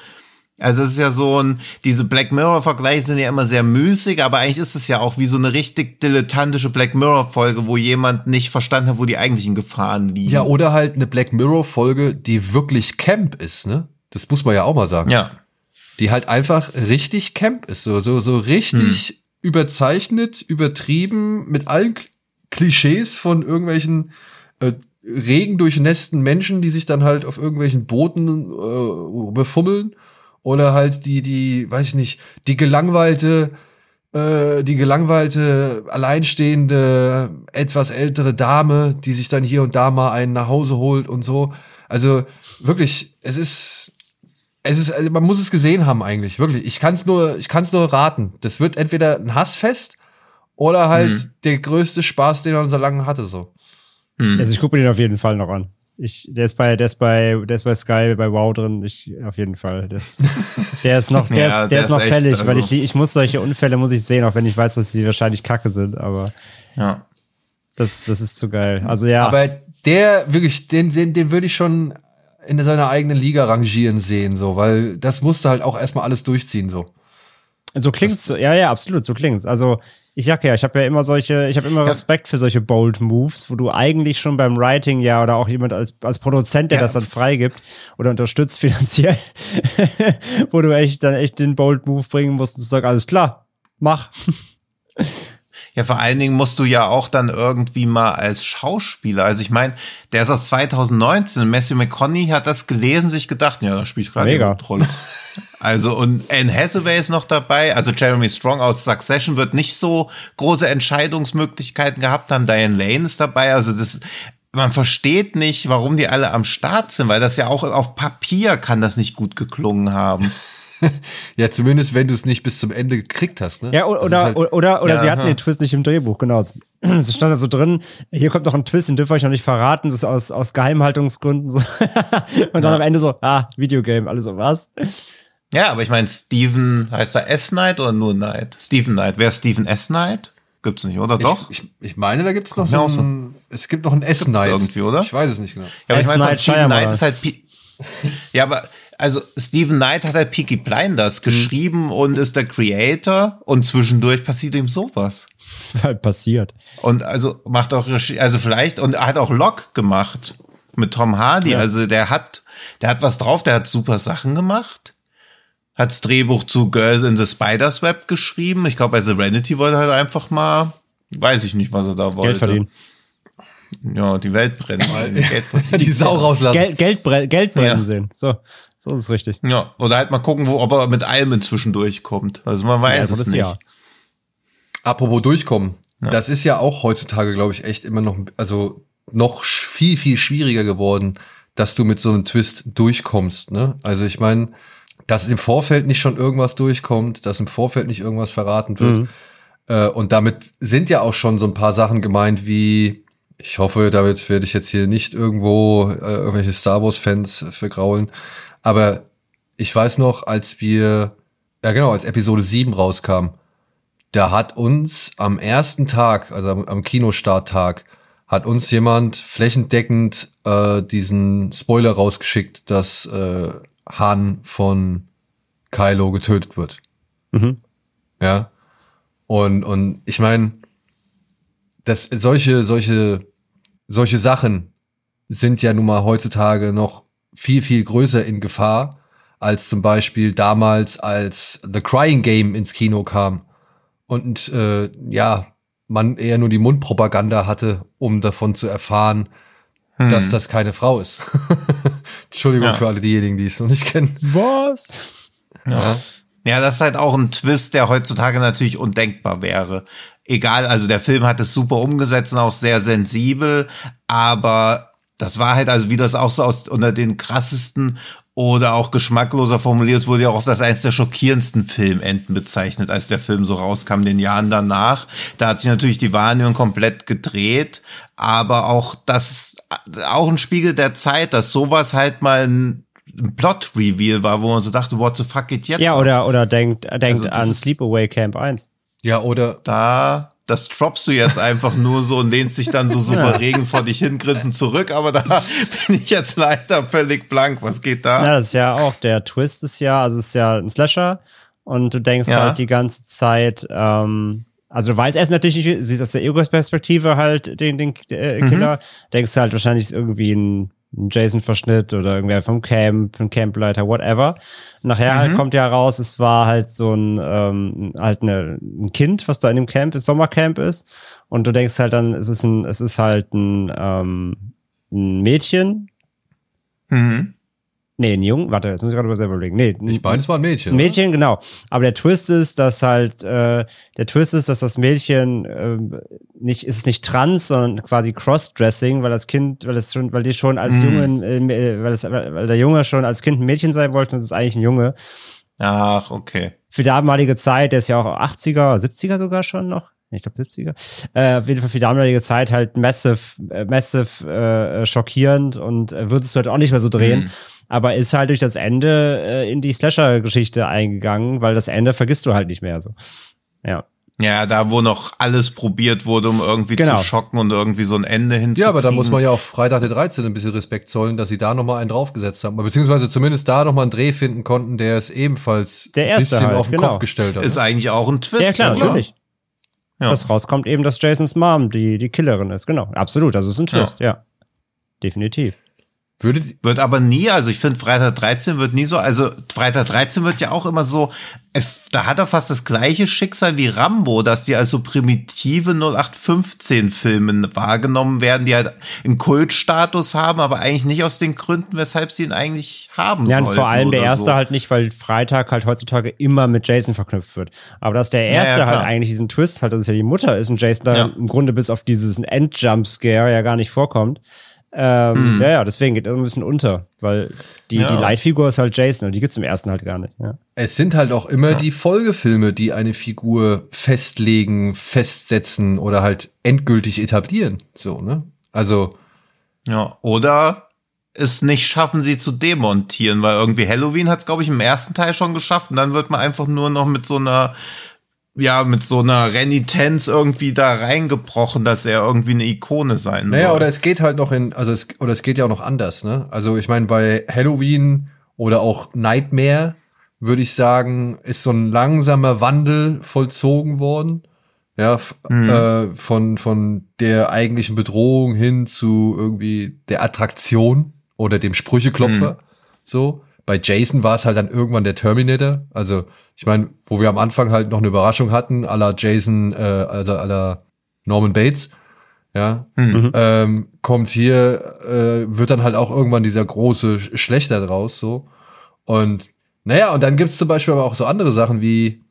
Also es ist ja so ein, diese Black Mirror-Vergleiche sind ja immer sehr müßig, aber eigentlich ist es ja auch wie so eine richtig dilettantische Black Mirror-Folge, wo jemand nicht verstanden hat, wo die eigentlichen Gefahren liegen. Ja, oder halt eine Black Mirror-Folge, die wirklich Camp ist, ne? Das muss man ja auch mal sagen. Ja. Die halt einfach richtig Camp ist, so, so, so richtig hm. überzeichnet, übertrieben, mit allen Klischees von irgendwelchen äh, regendurchnässten Menschen, die sich dann halt auf irgendwelchen Booten äh, befummeln. Oder halt die, die, weiß ich nicht, die gelangweilte, äh, die gelangweilte, alleinstehende, etwas ältere Dame, die sich dann hier und da mal einen nach Hause holt und so. Also wirklich, es ist, es ist, also man muss es gesehen haben eigentlich, wirklich. Ich kann es nur, ich kann es nur raten. Das wird entweder ein Hassfest oder halt mhm. der größte Spaß, den er so lange hatte, so. Mhm. Also ich gucke mir den auf jeden Fall noch an. Ich, der ist bei, der ist bei, der ist bei Sky, bei Wow drin. Ich, auf jeden Fall. Der, der ist noch, der ja, ist, der, der ist noch echt, fällig, also weil ich, ich muss solche Unfälle muss ich sehen, auch wenn ich weiß, dass sie wahrscheinlich Kacke sind. Aber ja, das, das ist zu geil. Also ja. Aber der wirklich, den, den, den würde ich schon in seiner eigenen Liga rangieren sehen, so, weil das musste halt auch erstmal alles durchziehen, so. So klingt's, das, ja, ja, absolut, so klingt's. Also ich sag ja, ich habe ja immer solche, ich habe immer Respekt für solche bold Moves, wo du eigentlich schon beim Writing ja oder auch jemand als, als Produzent, der ja. das dann freigibt oder unterstützt finanziell, wo du echt dann echt den bold Move bringen musst und sagst, alles klar, mach. Ja, vor allen Dingen musst du ja auch dann irgendwie mal als Schauspieler, also ich meine, der ist aus 2019, Matthew McConaughey hat das gelesen, sich gedacht, ja, da spielt gerade eine Rolle. Also und Anne Hathaway ist noch dabei. Also Jeremy Strong aus Succession wird nicht so große Entscheidungsmöglichkeiten gehabt haben. Diane Lane ist dabei. Also das, man versteht nicht, warum die alle am Start sind, weil das ja auch auf Papier kann das nicht gut geklungen haben. ja, zumindest wenn du es nicht bis zum Ende gekriegt hast, ne? Ja, oder, halt oder, oder, oder ja, sie hatten aha. den Twist nicht im Drehbuch, genau. Es stand da so drin, hier kommt noch ein Twist, den dürft ihr euch noch nicht verraten, das ist aus, aus Geheimhaltungsgründen so. Und dann ja. am Ende so, ah, Videogame, alles so, was? Ja, aber ich meine, Steven, heißt er S. Knight oder nur Knight? Steven Knight. Wer ist Steven S. Knight? Gibt's nicht, oder? Doch? Ich, ich meine, da gibt's noch so ein, so. es gibt noch ein S. Knight. irgendwie, oder? Ich weiß es nicht genau. Ja, aber ich meine, Steven Knight ist halt, ja, aber, also Steven Knight hat halt Peaky Blinders mhm. geschrieben und ist der Creator und zwischendurch passiert ihm sowas. Halt passiert. Und also macht auch, also vielleicht, und hat auch Lock gemacht mit Tom Hardy. Ja. Also der hat, der hat was drauf, der hat super Sachen gemacht hat das Drehbuch zu Girls in the Spider's Web geschrieben. Ich glaube, bei Serenity wollte er halt einfach mal, weiß ich nicht, was er da wollte. Geld verdienen. Ja, die Welt brennt mal. Geld die Sau rauslassen. Geld, Geld, bre Geld brennen ja. sehen. So, so ist es richtig. Ja, oder halt mal gucken, wo, ob er mit allem inzwischen durchkommt. Also man weiß ja, es nicht. Ja. Apropos durchkommen. Ja. Das ist ja auch heutzutage, glaube ich, echt immer noch, also noch viel, viel schwieriger geworden, dass du mit so einem Twist durchkommst. Ne? Also ich meine, dass im Vorfeld nicht schon irgendwas durchkommt, dass im Vorfeld nicht irgendwas verraten wird. Mhm. Äh, und damit sind ja auch schon so ein paar Sachen gemeint, wie, ich hoffe, damit werde ich jetzt hier nicht irgendwo äh, irgendwelche Star Wars-Fans vergraulen. Aber ich weiß noch, als wir, ja genau, als Episode 7 rauskam, da hat uns am ersten Tag, also am, am Kinostarttag, hat uns jemand flächendeckend äh, diesen Spoiler rausgeschickt, dass äh, Han von Kylo getötet wird. Mhm. Ja. Und, und ich meine, dass solche, solche, solche Sachen sind ja nun mal heutzutage noch viel, viel größer in Gefahr, als zum Beispiel damals, als The Crying Game ins Kino kam. und äh, ja, man eher nur die Mundpropaganda hatte, um davon zu erfahren, hm. dass das keine Frau ist. Entschuldigung ja. für alle diejenigen, die es noch nicht kennen. Was? Ja. ja, das ist halt auch ein Twist, der heutzutage natürlich undenkbar wäre. Egal, also der Film hat es super umgesetzt und auch sehr sensibel, aber das war halt, also wie das auch so aus unter den krassesten oder auch geschmackloser formuliert, es wurde ja auch oft als eines der schockierendsten Filmenden bezeichnet, als der Film so rauskam, den Jahren danach. Da hat sich natürlich die Wahrnehmung komplett gedreht, aber auch das auch ein Spiegel der Zeit, dass sowas halt mal ein Plot-Reveal war, wo man so dachte, what the fuck geht jetzt? Ja, oder, oder denkt, denkt also an Sleepaway Camp 1. Ja, oder. Da das droppst du jetzt einfach nur so und lehnst dich dann so souverän vor dich hingrinsen zurück, aber da bin ich jetzt leider völlig blank. Was geht da? Ja, das ist ja auch, der Twist ist ja, also es ist ja ein Slasher und du denkst ja. halt die ganze Zeit, ähm, also du weißt erst natürlich nicht, siehst aus der Ego-Perspektive halt den, den äh, Killer, mhm. denkst halt wahrscheinlich irgendwie ein ein Jason-Verschnitt oder irgendwer vom Camp, ein Campleiter, whatever. Nachher halt mhm. kommt ja raus, es war halt so ein, ähm, halt eine, ein Kind, was da in dem Camp, ist, Sommercamp ist. Und du denkst halt dann, es ist ein, es ist halt ein, ähm, ein Mädchen. Mhm. Nee, ein Jungen, warte, jetzt muss ich gerade mal selber überlegen. Nee, ich beides war ein Mädchen. Ein Mädchen, oder? genau. Aber der Twist ist, dass halt, äh, der Twist ist, dass das Mädchen äh, nicht, ist nicht trans, sondern quasi Crossdressing, weil das Kind, weil es schon, weil die schon als mm. Jungen, äh, weil, es, weil der Junge schon als Kind ein Mädchen sein wollte und es ist eigentlich ein Junge. Ach, okay. Für damalige Zeit, der ist ja auch 80er, 70er sogar schon noch ich glaube 70er, äh, auf jeden Fall für die damalige Zeit halt massive, äh, massive äh, schockierend und äh, würdest du halt auch nicht mehr so drehen. Mhm. Aber ist halt durch das Ende äh, in die Slasher-Geschichte eingegangen, weil das Ende vergisst du halt nicht mehr so. Ja. Ja, da wo noch alles probiert wurde, um irgendwie genau. zu schocken und irgendwie so ein Ende hinzukriegen. Ja, aber da muss man ja auf Freitag der 13. ein bisschen Respekt zollen, dass sie da nochmal einen draufgesetzt haben. Beziehungsweise zumindest da nochmal einen Dreh finden konnten, der es ebenfalls der erste bisschen halt, auf den genau. Kopf gestellt hat. Ist eigentlich auch ein Twist. Ja, klar, oder? natürlich. Ja. Was rauskommt eben, dass Jasons Mom die, die Killerin ist. Genau, absolut. Das ist ein Twist, ja. ja. Definitiv. Würde, wird aber nie, also ich finde Freitag 13 wird nie so, also Freitag 13 wird ja auch immer so, da hat er fast das gleiche Schicksal wie Rambo, dass die also primitive 0815 Filme wahrgenommen werden, die halt einen Kultstatus haben, aber eigentlich nicht aus den Gründen, weshalb sie ihn eigentlich haben Ja, und vor allem der erste so. halt nicht, weil Freitag halt heutzutage immer mit Jason verknüpft wird. Aber dass der erste ja, ja, halt eigentlich diesen Twist hat, dass es ja die Mutter ist und Jason da im Grunde bis auf dieses End-Jump-Scare ja gar nicht vorkommt. Ähm, hm. Ja, ja, deswegen geht das ein bisschen unter, weil die, ja. die Leitfigur ist halt Jason und die gibt's im ersten halt gar nicht. Ja. Es sind halt auch immer ja. die Folgefilme, die eine Figur festlegen, festsetzen oder halt endgültig etablieren. So, ne? Also. Ja, oder es nicht schaffen, sie zu demontieren, weil irgendwie Halloween hat's, glaube ich, im ersten Teil schon geschafft und dann wird man einfach nur noch mit so einer ja, mit so einer Renitenz irgendwie da reingebrochen, dass er irgendwie eine Ikone sein naja, soll. oder es geht halt noch in, also es, oder es geht ja auch noch anders, ne? Also ich meine, bei Halloween oder auch Nightmare, würde ich sagen, ist so ein langsamer Wandel vollzogen worden. Ja, mhm. äh, von, von der eigentlichen Bedrohung hin zu irgendwie der Attraktion oder dem Sprücheklopfer. Mhm. So. Bei Jason war es halt dann irgendwann der Terminator. Also ich meine, wo wir am Anfang halt noch eine Überraschung hatten, aller Jason, äh, also aller Norman Bates, ja, mhm. ähm, kommt hier, äh, wird dann halt auch irgendwann dieser große Schlechter draus, so. Und naja, und dann gibt's zum Beispiel aber auch so andere Sachen wie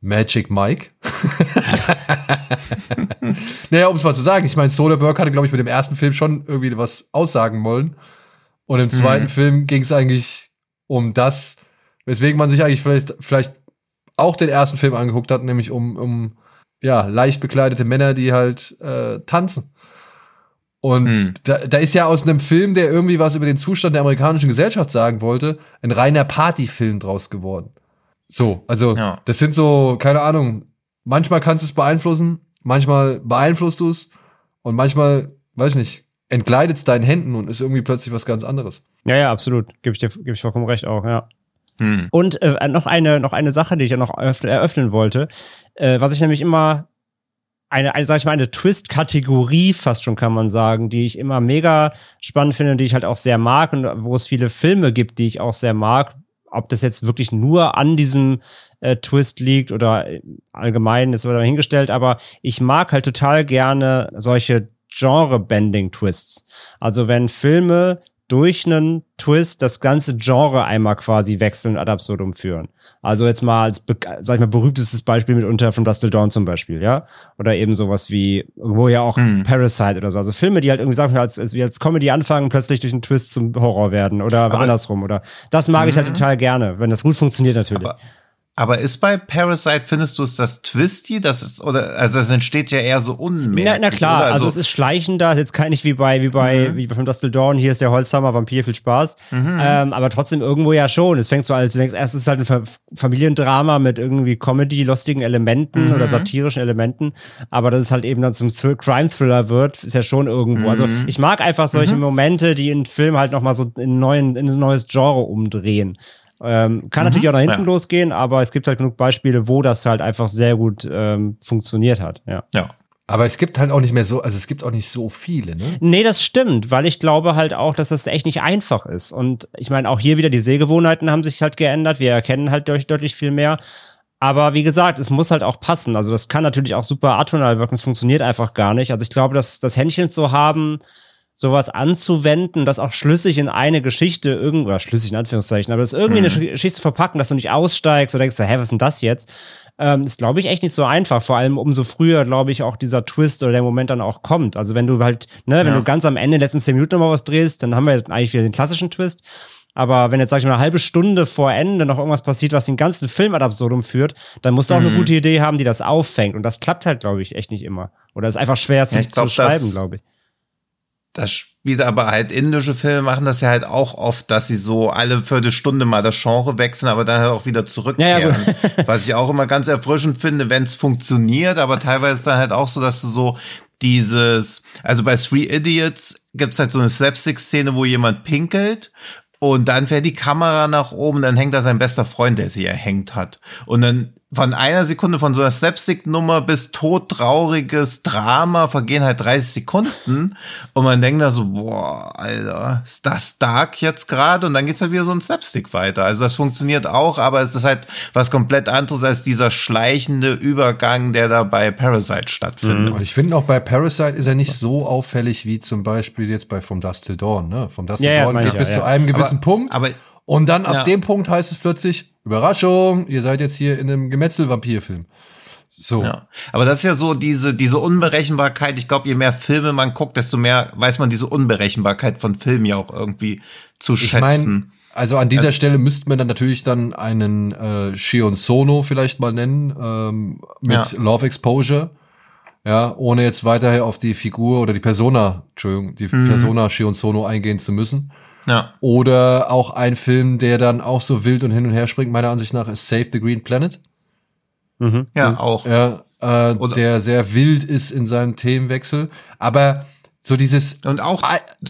Magic Mike. naja, um es mal zu sagen, ich meine, Soderbergh hatte, glaube ich, mit dem ersten Film schon irgendwie was aussagen wollen. Und im zweiten mhm. Film ging es eigentlich um das, Weswegen man sich eigentlich vielleicht, vielleicht auch den ersten Film angeguckt hat, nämlich um, um ja, leicht bekleidete Männer, die halt äh, tanzen. Und hm. da, da ist ja aus einem Film, der irgendwie was über den Zustand der amerikanischen Gesellschaft sagen wollte, ein reiner Partyfilm draus geworden. So, also ja. das sind so, keine Ahnung, manchmal kannst du es beeinflussen, manchmal beeinflusst du es und manchmal, weiß ich nicht, entgleitet es deinen Händen und ist irgendwie plötzlich was ganz anderes. Ja, ja, absolut. Gebe ich dir geb ich vollkommen recht auch, ja. Hm. Und äh, noch eine noch eine Sache, die ich ja noch eröffnen wollte, äh, was ich nämlich immer eine, eine sag ich mal, eine Twist-Kategorie fast schon kann man sagen, die ich immer mega spannend finde, die ich halt auch sehr mag und wo es viele Filme gibt, die ich auch sehr mag, ob das jetzt wirklich nur an diesem äh, Twist liegt oder allgemein ist wieder hingestellt, aber ich mag halt total gerne solche Genre-Bending-Twists. Also wenn Filme durch einen Twist das ganze Genre einmal quasi wechseln und ad absurdum führen. Also jetzt mal als, sag ich mal, berühmtestes Beispiel mitunter von Dustle Dawn zum Beispiel, ja? Oder eben sowas wie, wo ja auch hm. Parasite oder so. Also Filme, die halt irgendwie, sagen wir, als, als, als Comedy anfangen, plötzlich durch einen Twist zum Horror werden oder Aber andersrum. Oder das mag ich halt mhm. total gerne, wenn das gut funktioniert natürlich. Aber aber ist bei Parasite, findest du es das Twisty? Das ist, oder, also es entsteht ja eher so unmerklich. Na, na klar, also, also, es ist schleichender, jetzt kann nicht wie bei, wie bei, mhm. wie von Dustle Dawn, hier ist der Holzhammer, Vampir, viel Spaß. Mhm. Ähm, aber trotzdem irgendwo ja schon. Es fängt so an, du denkst, erst ist halt ein Familiendrama mit irgendwie Comedy-lustigen Elementen mhm. oder satirischen Elementen. Aber dass es halt eben dann zum Crime-Thriller wird, ist ja schon irgendwo. Also mhm. ich mag einfach solche mhm. Momente, die in Film halt nochmal so in, neuen, in ein neues Genre umdrehen. Ähm, kann mhm, natürlich auch nach hinten ja. losgehen, aber es gibt halt genug Beispiele, wo das halt einfach sehr gut ähm, funktioniert hat. Ja. ja. Aber es gibt halt auch nicht mehr so, also es gibt auch nicht so viele, ne? Nee, das stimmt, weil ich glaube halt auch, dass das echt nicht einfach ist. Und ich meine, auch hier wieder die Sehgewohnheiten haben sich halt geändert. Wir erkennen halt deutlich, deutlich viel mehr. Aber wie gesagt, es muss halt auch passen. Also das kann natürlich auch super atonal wirken. Es funktioniert einfach gar nicht. Also ich glaube, dass das Händchen zu haben, sowas anzuwenden, das auch schlüssig in eine Geschichte irgendwo, schlüssig in Anführungszeichen, aber das irgendwie mhm. eine Geschichte verpacken, dass du nicht aussteigst oder denkst, hä, was ist denn das jetzt? Ähm, ist, glaube ich, echt nicht so einfach. Vor allem umso früher, glaube ich, auch dieser Twist oder der Moment dann auch kommt. Also wenn du halt, ne, wenn ja. du ganz am Ende, letzten zehn Minuten nochmal was drehst, dann haben wir eigentlich wieder den klassischen Twist. Aber wenn jetzt, sag ich mal, eine halbe Stunde vor Ende noch irgendwas passiert, was den ganzen Film ad absurdum führt, dann musst du auch mhm. eine gute Idee haben, die das auffängt. Und das klappt halt, glaube ich, echt nicht immer. Oder ist einfach schwer zu, ja, glaub, zu schreiben, glaube ich das spielt aber halt indische Filme machen das ja halt auch oft, dass sie so alle Viertelstunde mal das Genre wechseln, aber dann halt auch wieder zurückkehren. Ja, ja, Was ich auch immer ganz erfrischend finde, wenn es funktioniert, aber teilweise ist dann halt auch so, dass du so dieses, also bei Three Idiots gibt's halt so eine Slapstick-Szene, wo jemand pinkelt und dann fährt die Kamera nach oben, dann hängt da sein bester Freund, der sie erhängt hat. Und dann von einer Sekunde von so einer Slapstick-Nummer bis todtrauriges Drama vergehen halt 30 Sekunden und man denkt da so, boah, Alter, ist das dark jetzt gerade? Und dann geht's halt wieder so ein Slapstick weiter. Also das funktioniert auch, aber es ist halt was komplett anderes als dieser schleichende Übergang, der da bei Parasite stattfindet. Mhm. Und ich finde auch bei Parasite ist er nicht so auffällig wie zum Beispiel jetzt bei From Dust Till Dawn. Ne? From Dust Till ja, Dawn ja, geht ja, bis zu einem gewissen aber, Punkt. Aber und dann ab dem Punkt heißt es plötzlich, Überraschung, ihr seid jetzt hier in einem Gemetzel-Vampir-Film. So. Ja. Aber das ist ja so diese, diese Unberechenbarkeit. Ich glaube, je mehr Filme man guckt, desto mehr weiß man diese Unberechenbarkeit von Filmen ja auch irgendwie zu ich schätzen. Mein, also an dieser also, Stelle müsste man dann natürlich dann einen äh, Shion Sono vielleicht mal nennen, ähm, mit ja. Love Exposure. Ja, ohne jetzt weiter auf die Figur oder die Persona, Entschuldigung, die mhm. Persona Shion Sono eingehen zu müssen. Ja. Oder auch ein Film, der dann auch so wild und hin und her springt, meiner Ansicht nach, ist Save the Green Planet. Mhm. Ja, auch. Ja, äh, der sehr wild ist in seinem Themenwechsel. Aber so dieses. Und auch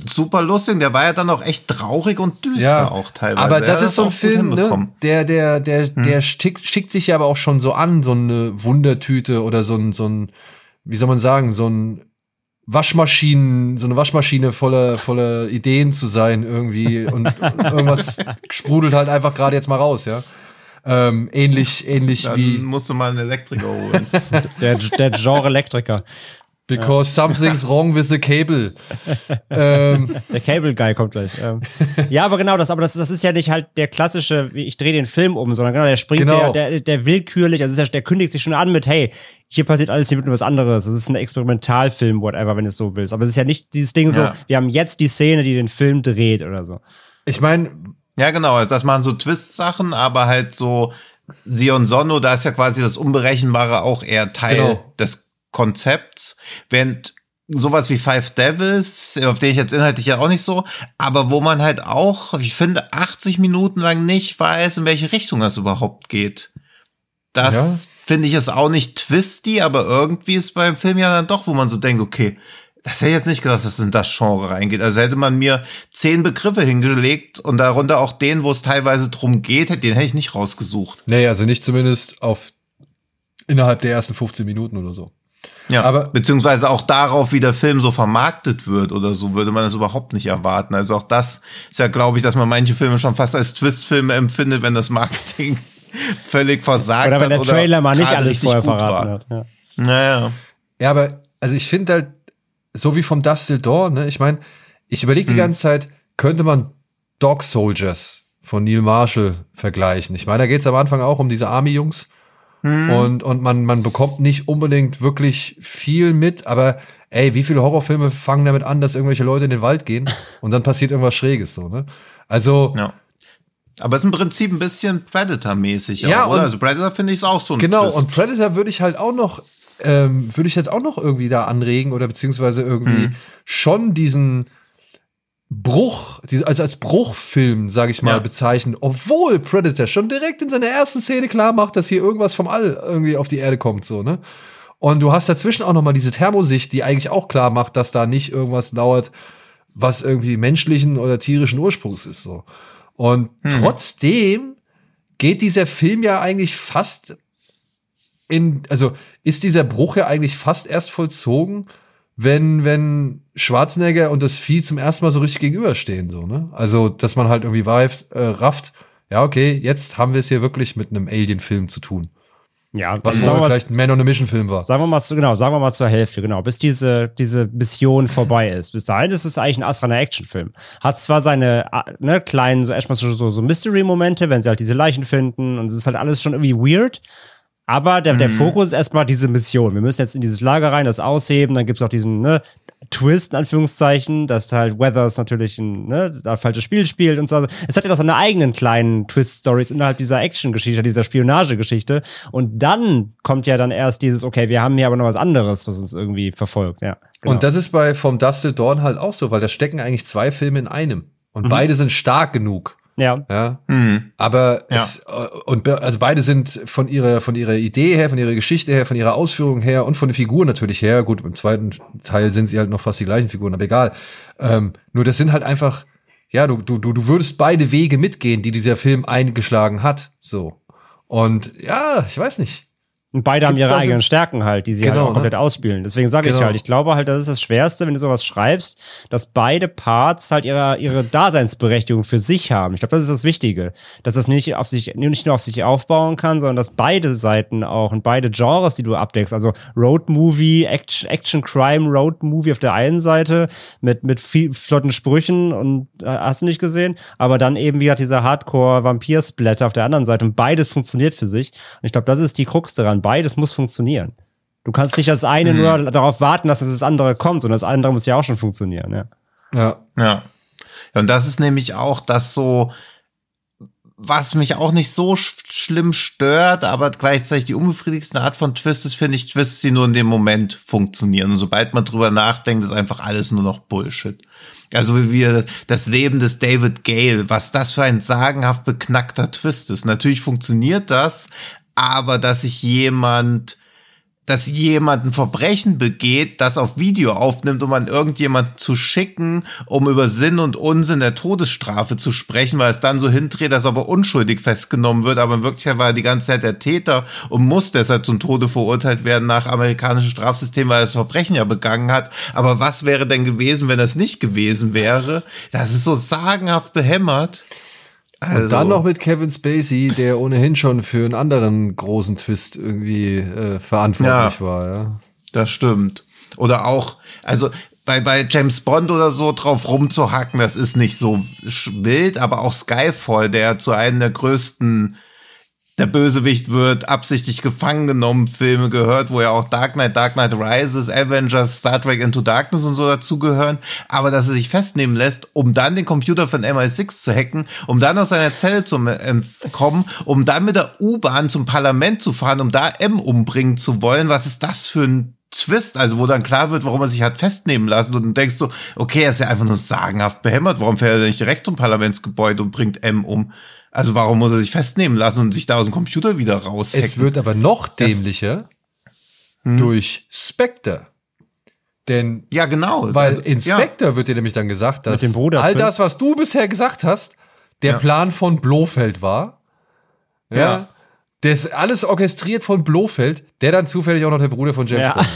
super lustig, der war ja dann auch echt traurig und düster ja, auch teilweise. Aber das ist so ein Film, ne? Der, der, der, hm. der schickt, schickt sich ja aber auch schon so an, so eine Wundertüte oder so ein, so ein, wie soll man sagen, so ein Waschmaschinen, so eine Waschmaschine voller voller Ideen zu sein irgendwie und irgendwas sprudelt halt einfach gerade jetzt mal raus, ja. Ähm, ähnlich, ähnlich Dann wie. musst du mal einen Elektriker holen. der, der Genre Elektriker. Because ja. something's wrong with the cable. ähm. Der Cable Guy kommt gleich. Ähm. Ja, aber genau das, aber das, das ist ja nicht halt der klassische, ich drehe den Film um, sondern genau, der springt genau. Der, der, der willkürlich, also der kündigt sich schon an mit, hey, hier passiert alles hier mit was anderes. Das ist ein Experimentalfilm, whatever, wenn du es so willst. Aber es ist ja nicht dieses Ding so, wir haben jetzt die Szene, die den Film dreht oder so. Ich meine. Ja, genau, also das machen so Twist-Sachen, aber halt so Sion Sonno, da ist ja quasi das Unberechenbare auch eher Teil genau. des Konzepts, während sowas wie Five Devils, auf den ich jetzt inhaltlich ja auch nicht so, aber wo man halt auch, ich finde, 80 Minuten lang nicht weiß, in welche Richtung das überhaupt geht. Das ja. finde ich ist auch nicht twisty, aber irgendwie ist beim Film ja dann doch, wo man so denkt, okay, das hätte ich jetzt nicht gedacht, dass es in das Genre reingeht. Also hätte man mir zehn Begriffe hingelegt und darunter auch den, wo es teilweise drum geht, den hätte ich nicht rausgesucht. Nee, also nicht zumindest auf innerhalb der ersten 15 Minuten oder so. Ja, Aber- beziehungsweise auch darauf, wie der Film so vermarktet wird oder so, würde man das überhaupt nicht erwarten. Also auch das ist ja, glaube ich, dass man manche Filme schon fast als Twistfilme empfindet, wenn das Marketing völlig versagt Oder wenn der hat Trailer mal nicht alles vorher verraten war. hat. Ja. Naja. Ja, aber also ich finde halt, so wie vom Dust Till Dawn, ne? Ich meine, ich überlege die ganze Zeit, könnte man Dog Soldiers von Neil Marshall vergleichen. Ich meine, da geht es am Anfang auch um diese Army-Jungs. Und, und man, man bekommt nicht unbedingt wirklich viel mit, aber ey, wie viele Horrorfilme fangen damit an, dass irgendwelche Leute in den Wald gehen und dann passiert irgendwas Schräges so, ne? Also, Ja. Aber es ist im Prinzip ein bisschen Predator-mäßig, Ja, auch, oder? Also Predator finde ich auch so ein Genau, Twist. und Predator würde ich halt auch noch, ähm, würde ich jetzt auch noch irgendwie da anregen oder beziehungsweise irgendwie Hm. schon diesen Bruch, also als Bruchfilm, sage ich mal, Ja. bezeichnen, obwohl Predator schon direkt in seiner ersten Szene klar macht, dass hier irgendwas vom All irgendwie auf die Erde kommt, so, ne? Und du hast dazwischen auch noch mal diese Thermosicht, die eigentlich auch klar macht, dass da nicht irgendwas lauert, was irgendwie menschlichen oder tierischen Ursprungs ist, so. Und trotzdem geht dieser Film ja eigentlich fast in, also ist dieser Bruch ja eigentlich fast erst vollzogen, wenn, wenn Schwarzenegger und das Vieh zum ersten Mal so richtig gegenüberstehen, so, ne? Also, dass man halt irgendwie weiß, äh, rafft, ja, okay, jetzt haben wir es hier wirklich mit einem Alien-Film zu tun. Ja, Was also vorher wir, vielleicht ein Man on a Mission-Film war. sagen wir mal zu, genau, sagen wir mal zur Hälfte, genau, bis diese, diese Mission vorbei ist. Bis dahin ist es eigentlich ein astreiner Actionfilm. Hat zwar seine ne, kleinen, so erstmal so, so Mystery-Momente, wenn sie halt diese Leichen finden und es ist halt alles schon irgendwie weird. Aber der, der Fokus ist erstmal diese Mission. Wir müssen jetzt in dieses Lager rein, das ausheben. Dann gibt's auch diesen ne, Twist, in Anführungszeichen, dass halt Weathers natürlich ein ne, da falsches Spiel spielt und so. Es hat ja auch seine eigenen kleinen Twist-Stories innerhalb dieser Action-Geschichte, dieser Spionagegeschichte. Und dann kommt ja dann erst dieses, okay, wir haben hier aber noch was anderes, was uns irgendwie verfolgt. Ja, genau. Und das ist bei vom Dust Till Dawn halt auch so, weil da stecken eigentlich zwei Filme in einem. Und beide sind stark genug. Ja. Ja. Mhm. Aber Ja. es, äh, und be- also beide sind von ihrer, von ihrer Idee her, von ihrer Geschichte her, von ihrer Ausführung her und von den Figuren natürlich her. Gut, im zweiten Teil sind sie halt noch fast die gleichen Figuren, aber egal. Ähm, nur das sind halt einfach, ja, du, du, du, du würdest beide Wege mitgehen, die dieser Film eingeschlagen hat. So. Und ja, ich weiß nicht. Und beide haben Gibt's ihre da so- eigenen Stärken halt, die sie Genau, halt auch ne? komplett ausspielen. Deswegen sage ich Genau. halt, ich glaube halt, das ist das Schwerste, wenn du sowas schreibst, dass beide Parts halt ihre, ihre Daseinsberechtigung für sich haben. Ich glaube, das ist das Wichtige. Dass das nicht auf sich, nicht nur auf sich aufbauen kann, sondern dass beide Seiten auch und beide Genres, die du abdeckst, also Road Movie, Action, Action Crime Road Movie auf der einen Seite mit, mit viel flotten Sprüchen und äh, hast du nicht gesehen, aber dann eben wie gesagt dieser Hardcore Vampir Splatter auf der anderen Seite und beides funktioniert für sich. Und ich glaube, das ist die Krux daran. Beides muss funktionieren. Du kannst nicht das eine nur darauf warten, dass das andere kommt, sondern das andere muss ja auch schon funktionieren. Ja. Ja. Ja. ja. Und das ist nämlich auch das so, was mich auch nicht so sch schlimm stört, aber gleichzeitig die unbefriedigste Art von Twist ist, finde ich, Twists, die nur in dem Moment funktionieren. Und sobald man drüber nachdenkt, ist einfach alles nur noch Bullshit. Also wie wir das Leben des David Gale, was das für ein sagenhaft beknackter Twist ist. Natürlich funktioniert das, aber dass sich jemand dass jemand ein Verbrechen begeht, das auf Video aufnimmt, um an irgendjemand zu schicken, um über Sinn und Unsinn der Todesstrafe zu sprechen, weil es dann so hindreht, dass er aber unschuldig festgenommen wird, aber in Wirklichkeit war er die ganze Zeit der Täter und muss deshalb zum Tode verurteilt werden nach amerikanischem Strafsystem, weil er das Verbrechen ja begangen hat. Aber was wäre denn gewesen, wenn das nicht gewesen wäre? Das ist so sagenhaft behämmert. Also, Und dann noch mit Kevin Spacey, der ohnehin schon für einen anderen großen Twist irgendwie äh, verantwortlich Ja. war, ja. Das stimmt. Oder auch, also bei, bei James Bond oder so drauf rumzuhacken, das ist nicht so wild, aber auch Skyfall, der zu einem der größten, der Bösewicht wird, absichtlich gefangen genommen Filme gehört, wo ja auch Dark Knight, Dark Knight Rises, Avengers, Star Trek Into Darkness und so dazugehören, aber dass er sich festnehmen lässt, um dann den Computer von MI6 zu hacken, um dann aus seiner Zelle zu entkommen, um dann mit der U-Bahn zum Parlament zu fahren, um da M umbringen zu wollen. Was ist das für ein Twist, also wo dann klar wird, warum er sich hat festnehmen lassen und du denkst so, okay, er ist ja einfach nur sagenhaft behämmert, warum fährt er nicht direkt zum Parlamentsgebäude und bringt M um? Also warum muss er sich festnehmen lassen und sich da aus dem Computer wieder raushacken? Es wird aber noch dämlicher durch Spectre. Denn ja, genau. Weil Also, in ja. Spectre wird dir nämlich dann gesagt, dass all das, was du bisher gesagt hast, der Ja. Plan von Blofeld war. Ja. Ja. Das alles orchestriert von Blofeld, der dann zufällig auch noch der Bruder von James Ja. Bond.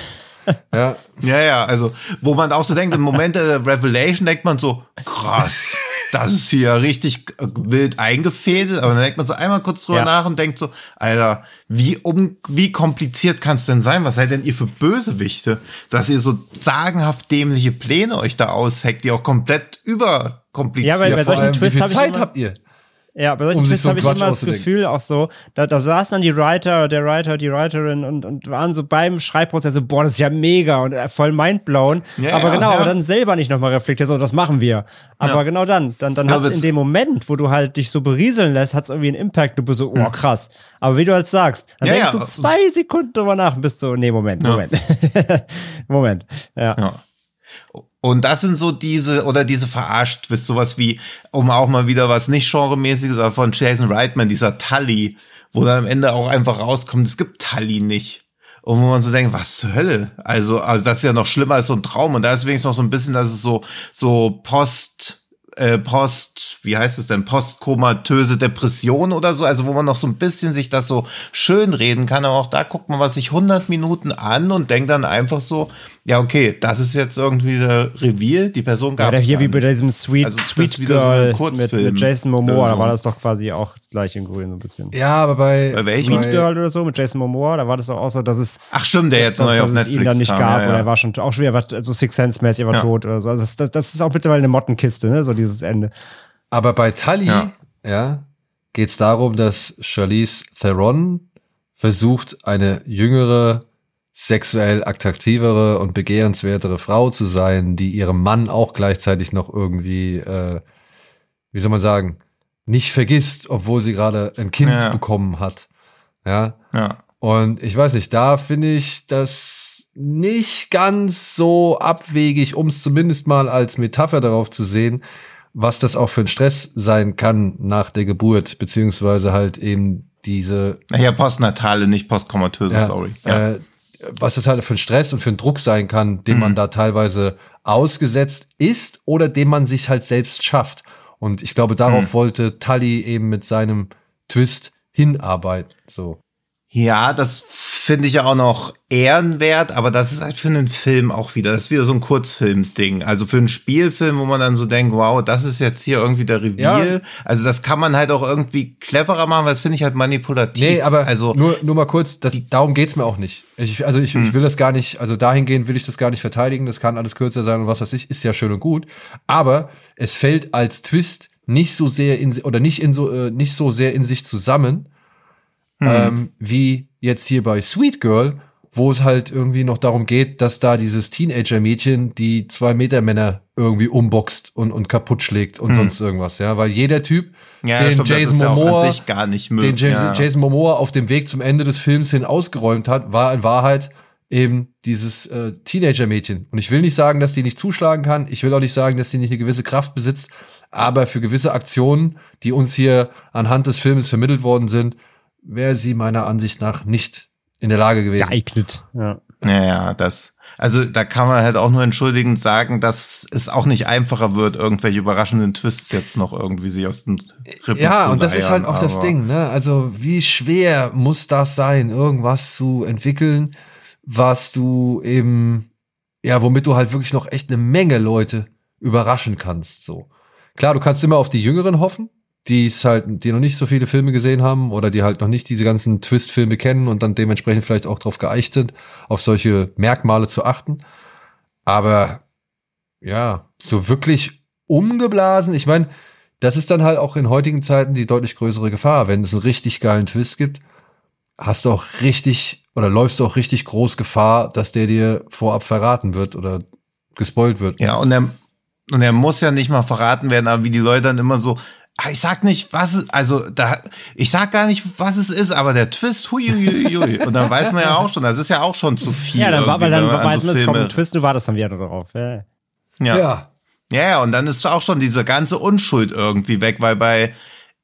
ja. Ja, ja, also, wo man auch so denkt, im Moment der Revelation denkt man so, krass, das ist hier richtig wild eingefädelt, aber dann denkt man so einmal kurz drüber Ja. nach und denkt so, Alter, wie um, wie kompliziert kann es denn sein? Was seid denn ihr für Bösewichte, dass ihr so sagenhaft dämliche Pläne euch da ausheckt, die auch komplett überkompliziert Ja, weil bei solchen Twists ich Zeit immer- habt ihr? Ja, bei solchen Um Twists so habe ich Quatsch immer das. Gefühl auch so, da, da saßen dann die Writer, der Writer, die Writerin und, und waren so beim Schreibprozess so, boah, das ist ja mega und äh, voll mindblown. Ja, aber ja, genau, ja. aber dann selber nicht nochmal reflektiert, so, das machen wir. Aber Ja. genau dann, dann, dann Ja, hat's in witz- dem Moment, wo du halt dich so berieseln lässt, hat's irgendwie einen Impact, du bist so, oh krass. Aber wie du halt sagst, dann Ja, denkst ja. du zwei Sekunden drüber nach und bist so, nee, Moment, Moment. Moment. Ja. Und das sind so diese, oder diese verarscht, wisst sowas wie, um auch mal wieder was nicht genremäßiges, aber von Jason Reitman, dieser Tully, wo dann am Ende auch einfach rauskommt, es gibt Tully nicht. Und wo man so denkt, was zur Hölle? Also, also das ist ja noch schlimmer als so ein Traum. Und da ist wenigstens noch so ein bisschen, dass es so, so Post, äh, Post, wie heißt es denn, postkomatöse Depression oder so, also wo man noch so ein bisschen sich das so schön reden kann, aber auch da guckt man was sich 100 Minuten an und denkt dann einfach so, ja, okay, das ist jetzt irgendwie der Reveal, die Person Ja, gab der hier wie es bei diesem Sweet, Also Sweet wieder so Girl mit, mit Jason Momoa, oder da so. war das doch quasi auch das gleiche in Grün so ein bisschen. Ja, aber bei, Bei welchem? Sweet Girl oder so mit Jason Momoa, da war das doch auch so, dass es Ach stimmt, der jetzt dass, neu dass auf es Netflix ihn dann nicht kam, gab ja, oder ja. er war schon auch schon wieder so Six Sense mäßig, er war Ja. tot oder so. Also das, das, das ist auch mittlerweile eine Mottenkiste, ne, so dieses Ende. Aber bei Tully, ja, Ja. geht es darum, dass Charlize Theron versucht, eine jüngere, sexuell attraktivere und begehrenswertere Frau zu sein, die ihrem Mann auch gleichzeitig noch irgendwie, äh, wie soll man sagen, nicht vergisst, obwohl sie gerade ein Kind Ja. bekommen hat. Ja. Ja. Und ich weiß nicht, da finde ich das nicht ganz so abwegig, um es zumindest mal als Metapher darauf zu sehen, was das auch für ein Stress sein kann nach der Geburt, beziehungsweise halt eben diese, Naja, postnatale, nicht postkomatöse, ja, sorry. Ja. äh, was das halt für ein Stress und für ein Druck sein kann, dem man da teilweise ausgesetzt ist oder dem man sich halt selbst schafft. Und ich glaube, darauf wollte Tully eben mit seinem Twist hinarbeiten. So. Ja, das finde ich ja auch noch ehrenwert, aber das ist halt für einen Film auch wieder. Das ist wieder so ein Kurzfilm-Ding. Also für einen Spielfilm, wo man dann so denkt, wow, das ist jetzt hier irgendwie der Reveal. Also das kann man halt auch irgendwie cleverer machen, weil das finde ich halt manipulativ. Nee, aber also nur, nur mal kurz, das, darum geht's mir auch nicht. Ich, also ich, Hm. ich will das gar nicht, also dahingehend will ich das gar nicht verteidigen, das kann alles kürzer sein und was weiß ich, ist ja schön und gut. Aber es fällt als Twist nicht so sehr in oder nicht in so äh, nicht so sehr in sich zusammen, Hm. ähm, wie jetzt hier bei Sweet Girl, wo es halt irgendwie noch darum geht, dass da dieses Teenager-Mädchen die zwei Meter Männer irgendwie umboxt und, und kaputt schlägt und sonst irgendwas, ja, weil jeder Typ, ja, den stimmt, Jason ja Momoa, nicht den. Jason, ja. Jason Momoa auf dem Weg zum Ende des Films hin ausgeräumt hat, war in Wahrheit eben dieses äh, Teenager-Mädchen. Und ich will nicht sagen, dass die nicht zuschlagen kann. Ich will auch nicht sagen, dass die nicht eine gewisse Kraft besitzt. Aber für gewisse Aktionen, die uns hier anhand des Filmes vermittelt worden sind, wäre sie meiner Ansicht nach nicht in der Lage gewesen. Geeignet. Ja. Ja, ja, das. Also da kann man halt auch nur entschuldigend sagen, dass es auch nicht einfacher wird, irgendwelche überraschenden Twists jetzt noch irgendwie sich aus den Rippen Ja, zu und das ist halt auch das Ding, ne? Also, wie schwer muss das sein, irgendwas zu entwickeln, was du eben, ja, womit du halt wirklich noch echt eine Menge Leute überraschen kannst, so. Klar, du kannst immer auf die Jüngeren hoffen, die es halt, die noch nicht so viele Filme gesehen haben oder die halt noch nicht diese ganzen Twist-Filme kennen und dann dementsprechend vielleicht auch darauf geeicht sind, auf solche Merkmale zu achten. Aber ja, so wirklich umgeblasen. Ich meine, das ist dann halt auch in heutigen Zeiten die deutlich größere Gefahr. Wenn es einen richtig geilen Twist gibt, hast du auch richtig oder läufst du auch richtig groß Gefahr, dass der dir vorab verraten wird oder gespoilt wird. Ja, und er, und er muss ja nicht mal verraten werden, aber wie die Leute dann immer so, ich sag nicht, was es, also da, ich sag gar nicht, was es ist, aber der Twist, hui, hui, hui. Und dann weiß man ja auch schon, das ist ja auch schon zu viel. Ja, dann, war, weil dann an weiß so man, es kommt ein Twist, du wartest dann wieder darauf. Ja. Ja. Ja. ja. Ja, und dann ist auch schon diese ganze Unschuld irgendwie weg, weil bei,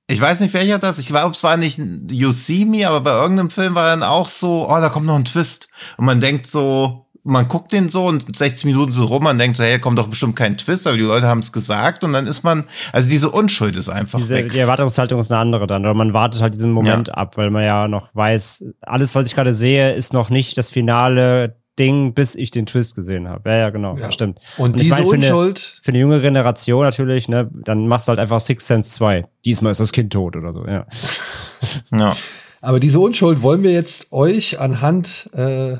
ich weiß nicht, welcher das, ich glaube, es war nicht You See Me, aber bei irgendeinem Film war dann auch so, oh, da kommt noch ein Twist. Und man denkt so, man guckt den so und 60 Minuten so rum, man denkt so, hey, kommt doch bestimmt kein Twist, aber die Leute haben es gesagt und dann ist man, also diese Unschuld ist einfach Diese, weg. die Erwartungshaltung ist eine andere dann. Oder man wartet halt diesen Moment ab, weil man ja noch weiß, alles, was ich gerade sehe, ist noch nicht das Finale Ding, bis ich den Twist gesehen habe. Ja, ja, genau, Ja. stimmt. Und, ich diese meine, für eine- Unschuld, Für eine junge Generation natürlich, ne, dann machst du halt einfach Six Sense 2. Diesmal ist das Kind tot oder so, ja. Ja. aber diese Unschuld wollen wir jetzt euch anhand äh,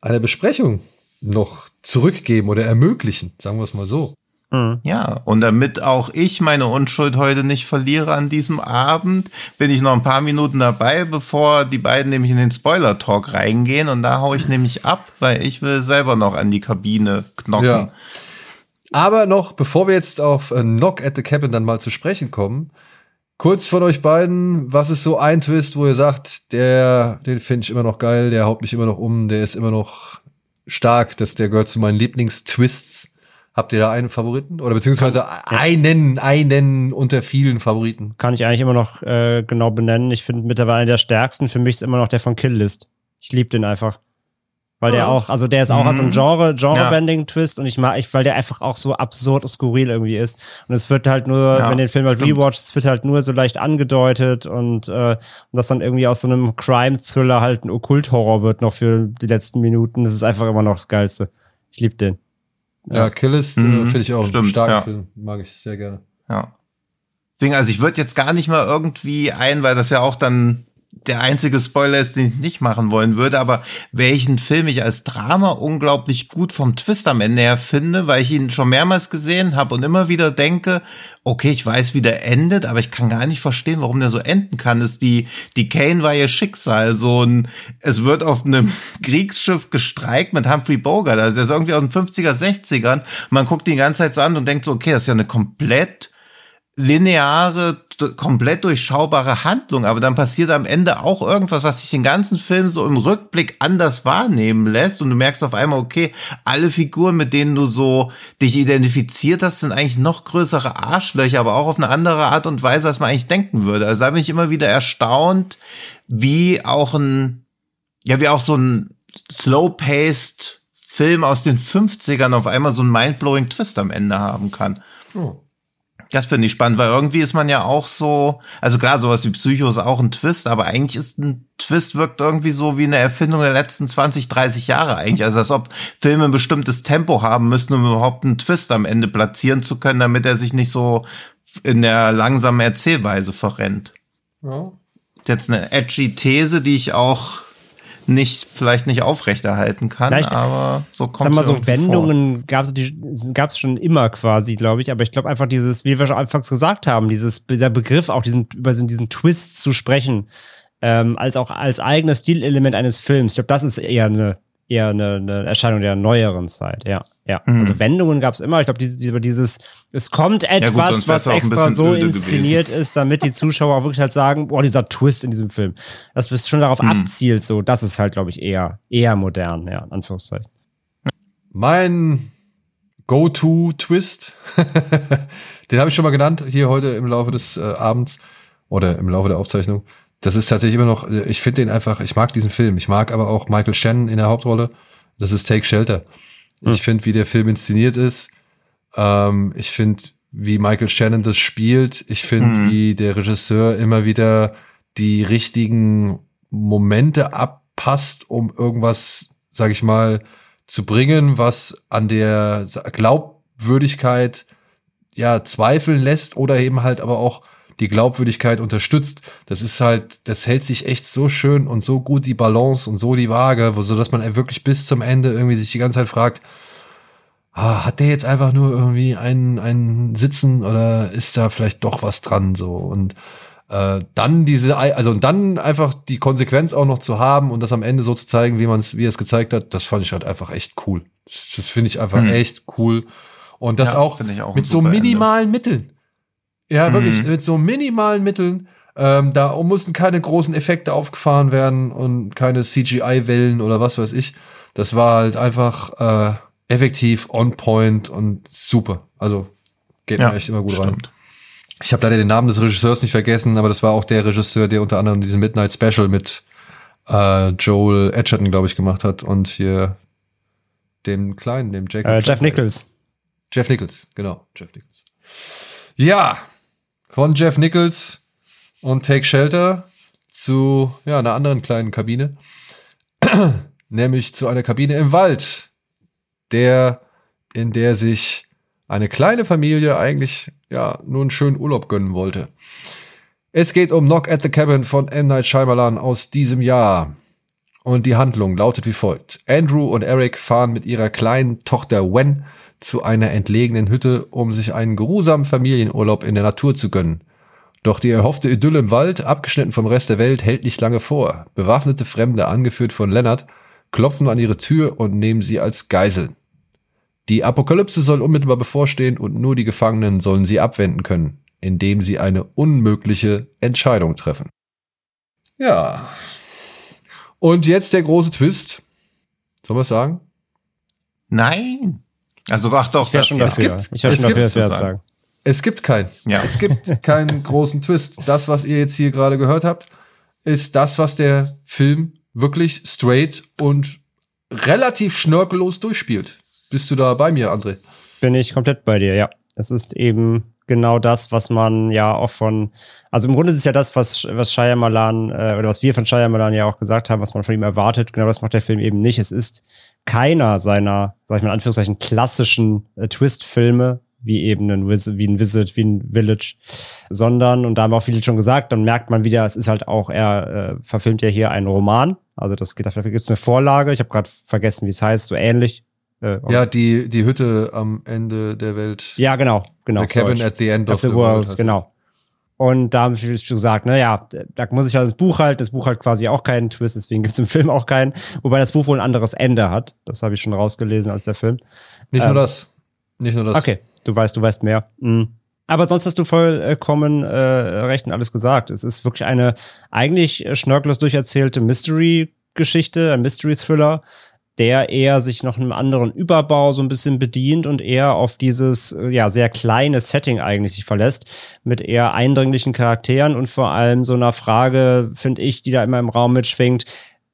einer Besprechung noch zurückgeben oder ermöglichen, sagen wir es mal so. Ja, und damit auch ich meine Unschuld heute nicht verliere an diesem Abend, bin ich noch ein paar Minuten dabei, bevor die beiden nämlich in den Spoiler-Talk reingehen. Und da hau ich nämlich ab, weil ich will selber noch an die Kabine knocken. Ja. Aber noch, bevor wir jetzt auf äh, Knock at the Cabin dann mal zu sprechen kommen, kurz von euch beiden, was ist so ein Twist, wo ihr sagt, der, den finde ich immer noch geil, der haut mich immer noch um, der ist immer noch stark, dass der gehört zu meinen Lieblingstwists. Habt ihr da einen Favoriten? Oder beziehungsweise einen, einen unter vielen Favoriten? Kann ich eigentlich immer noch äh, genau benennen. Ich finde mittlerweile der stärksten für mich ist immer noch der von Kill List. Ich liebe den einfach. Weil der Ja. auch, also der ist auch als ein Genre, Genre-Bending-Twist und ich mag, ich, weil der einfach auch so absurd und skurril irgendwie ist. Und es wird halt nur, Ja, wenn den Film halt rewatcht, es wird halt nur so leicht angedeutet und, äh, und das dann irgendwie aus so einem Crime-Thriller halt ein Okkult-Horror wird noch für die letzten Minuten. Das ist einfach immer noch das Geilste. Ich liebe den. Ja, Kill ist, äh, Mhm, finde ich auch einen stimmt, starken ja. Film. Mag ich sehr gerne. Ja. Deswegen, also ich würde jetzt gar nicht mal irgendwie ein, weil das ja auch dann der einzige Spoiler ist, den ich nicht machen wollen würde, aber welchen Film ich als Drama unglaublich gut vom Twist am Ende her finde, weil ich ihn schon mehrmals gesehen habe und immer wieder denke, okay, ich weiß, wie der endet, aber ich kann gar nicht verstehen, warum der so enden kann, ist die, die Kane war ihr Schicksal, so ein, es wird auf einem Kriegsschiff gestreikt mit Humphrey Bogart, also der ist irgendwie aus den 50er, 60ern, und man guckt ihn die ganze Zeit so an und denkt so, okay, das ist ja eine komplett lineare, komplett durchschaubare Handlung, aber dann passiert am Ende auch irgendwas, was sich den ganzen Film so im Rückblick anders wahrnehmen lässt und du merkst auf einmal, okay, alle Figuren, mit denen du so dich identifiziert hast, sind eigentlich noch größere Arschlöcher, aber auch auf eine andere Art und Weise, als man eigentlich denken würde. Also da bin ich immer wieder erstaunt, wie auch ein, ja, wie auch so ein slow-paced Film aus den 50ern auf einmal so einen mindblowing Twist am Ende haben kann. Das finde ich spannend, weil irgendwie ist man ja auch so, also klar, sowas wie Psycho ist auch ein Twist, aber eigentlich ist ein Twist wirkt irgendwie so wie eine Erfindung der letzten 20, 30 Jahre eigentlich. Also als ob Filme ein bestimmtes Tempo haben müssen, um überhaupt einen Twist am Ende platzieren zu können, damit er sich nicht so in der langsamen Erzählweise verrennt. Ja. Jetzt eine edgy These, die ich auch nicht, vielleicht nicht aufrechterhalten kann, Vielleicht- aber so kommt Sag mal es so, Wendungen gab es schon immer quasi, glaube ich. Aber ich glaube einfach dieses, wie wir schon anfangs gesagt haben, dieses, dieser Begriff, auch diesen, über diesen Twist zu sprechen, ähm, als auch als eigenes Stilelement eines Films. Ich glaube, das ist eher eine, eher eine, eine Erscheinung der neueren Zeit. Ja, ja. Mhm. Also Wendungen gab es immer. Ich glaube, dieses, über dieses, es kommt etwas, wär's was extra so inszeniert ist, damit die Zuschauer auch wirklich halt sagen, boah, dieser Twist in diesem Film. Das bis schon darauf Mhm. abzielt, so, das ist halt, glaube ich, eher, eher modern, ja, in Anführungszeichen. Mein Go-To-Twist, den habe ich schon mal genannt hier heute im Laufe des äh, Abends oder im Laufe der Aufzeichnung. Das ist tatsächlich immer noch, äh, ich finde den einfach, ich mag diesen Film. Ich mag aber auch Michael Shannon in der Hauptrolle. Das ist Take Shelter. Ich finde, wie der Film inszeniert ist. Ähm, ich finde, wie Michael Shannon das spielt. Ich finde, Mhm. wie der Regisseur immer wieder die richtigen Momente abpasst, um irgendwas, sag ich mal, zu bringen, was an der Glaubwürdigkeit ja zweifeln lässt oder eben halt aber auch die Glaubwürdigkeit unterstützt. Das ist halt, das hält sich echt so schön und so gut die Balance und so die Waage, so dass man wirklich bis zum Ende irgendwie sich die ganze Zeit fragt, ah, hat der jetzt einfach nur irgendwie einen, einen Sitzen oder ist da vielleicht doch was dran so und äh, dann diese, also und dann einfach die Konsequenz auch noch zu haben und das am Ende so zu zeigen, wie man es, wie er es gezeigt hat, das fand ich halt einfach echt cool. Das finde ich einfach Hm. echt cool. Und das Ja, auch auch mit so super Ende. minimalen Mitteln. Ja, wirklich, Mhm. mit so minimalen Mitteln. Ähm, da mussten keine großen Effekte aufgefahren werden und keine CGI-Wellen oder was weiß ich. Das war halt einfach äh, effektiv, on point und super. Also geht Ja, mir echt immer gut rein. stimmt. Ich habe leider den Namen des Regisseurs nicht vergessen, aber das war auch der Regisseur, der unter anderem diesen Midnight Special mit äh, Joel Edgerton, glaube ich, gemacht hat und hier dem Kleinen, dem Jacob. Äh, Jeff Nichols. Jeff Nichols, genau, Jeff Nichols. Ja, von Jeff Nichols und Take Shelter zu ja, einer anderen kleinen Kabine. nämlich zu einer Kabine im Wald, der, in der sich eine kleine Familie eigentlich ja nur einen schönen Urlaub gönnen wollte. Es geht um Knock at the Cabin von M. Night Shyamalan aus diesem Jahr. Und die Handlung lautet wie folgt. Andrew und Eric fahren mit ihrer kleinen Tochter Wen zu einer entlegenen Hütte, um sich einen geruhsamen Familienurlaub in der Natur zu gönnen. Doch die erhoffte Idylle im Wald, abgeschnitten vom Rest der Welt, hält nicht lange vor. Bewaffnete Fremde, angeführt von Leonard, klopfen an ihre Tür und nehmen sie als Geiseln. Die Apokalypse soll unmittelbar bevorstehen und nur die Gefangenen sollen sie abwenden können, indem sie eine unmögliche Entscheidung treffen. Ja. Und jetzt der große Twist. Wir es sagen? Nein. Also ach doch, Ich wäre das, schon dafür. gibt- ich wäre es schon dafür, gibt dass wir das zu sagen. sagen. Es gibt keinen. Ja. Es gibt keinen großen Twist. Das, was ihr jetzt hier gerade gehört habt, ist das, was der Film wirklich straight und relativ schnörkellos durchspielt. Bist du da bei mir, André? Bin ich komplett bei dir, ja. Es ist eben genau das, was man ja auch von, also im Grunde ist es ja das, was, was Shyamalan, äh, oder was wir von Shyamalan ja auch gesagt haben, was man von ihm erwartet. Genau das macht der Film eben nicht. Es ist keiner seiner, sag ich mal in Anführungszeichen, klassischen äh, Twist-Filme, wie eben ein, Visit, wie ein Visit, wie ein Village, sondern, und da haben auch viele schon gesagt, dann merkt man wieder, es ist halt auch, er äh, verfilmt ja hier einen Roman. Also das geht, dafür gibt es eine Vorlage. Ich habe gerade vergessen, wie es heißt, so ähnlich. Äh, Ja, die, die Hütte am Ende der Welt. ja, genau, genau. the Cabin Deutsch. at the End of of, the, World, genau. Und da haben viele schon gesagt, naja, da muss ich halt das Buch halt, das Buch hat quasi auch keinen Twist, deswegen gibt es im Film auch keinen, wobei das Buch wohl ein anderes Ende hat. Das habe ich schon rausgelesen als der Film. Nicht Ähm, nur das. Nicht nur das. Okay, du weißt, du weißt mehr. Mhm. Aber sonst hast du vollkommen äh, recht und alles gesagt. Es ist wirklich eine eigentlich schnörkellos durcherzählte Mystery-Geschichte, ein Mystery-Thriller, der eher sich noch einem anderen Überbau so ein bisschen bedient und eher auf dieses äh, ja sehr kleine Setting eigentlich sich verlässt, mit eher eindringlichen Charakteren und vor allem so einer Frage, finde ich, die da immer im Raum mitschwingt,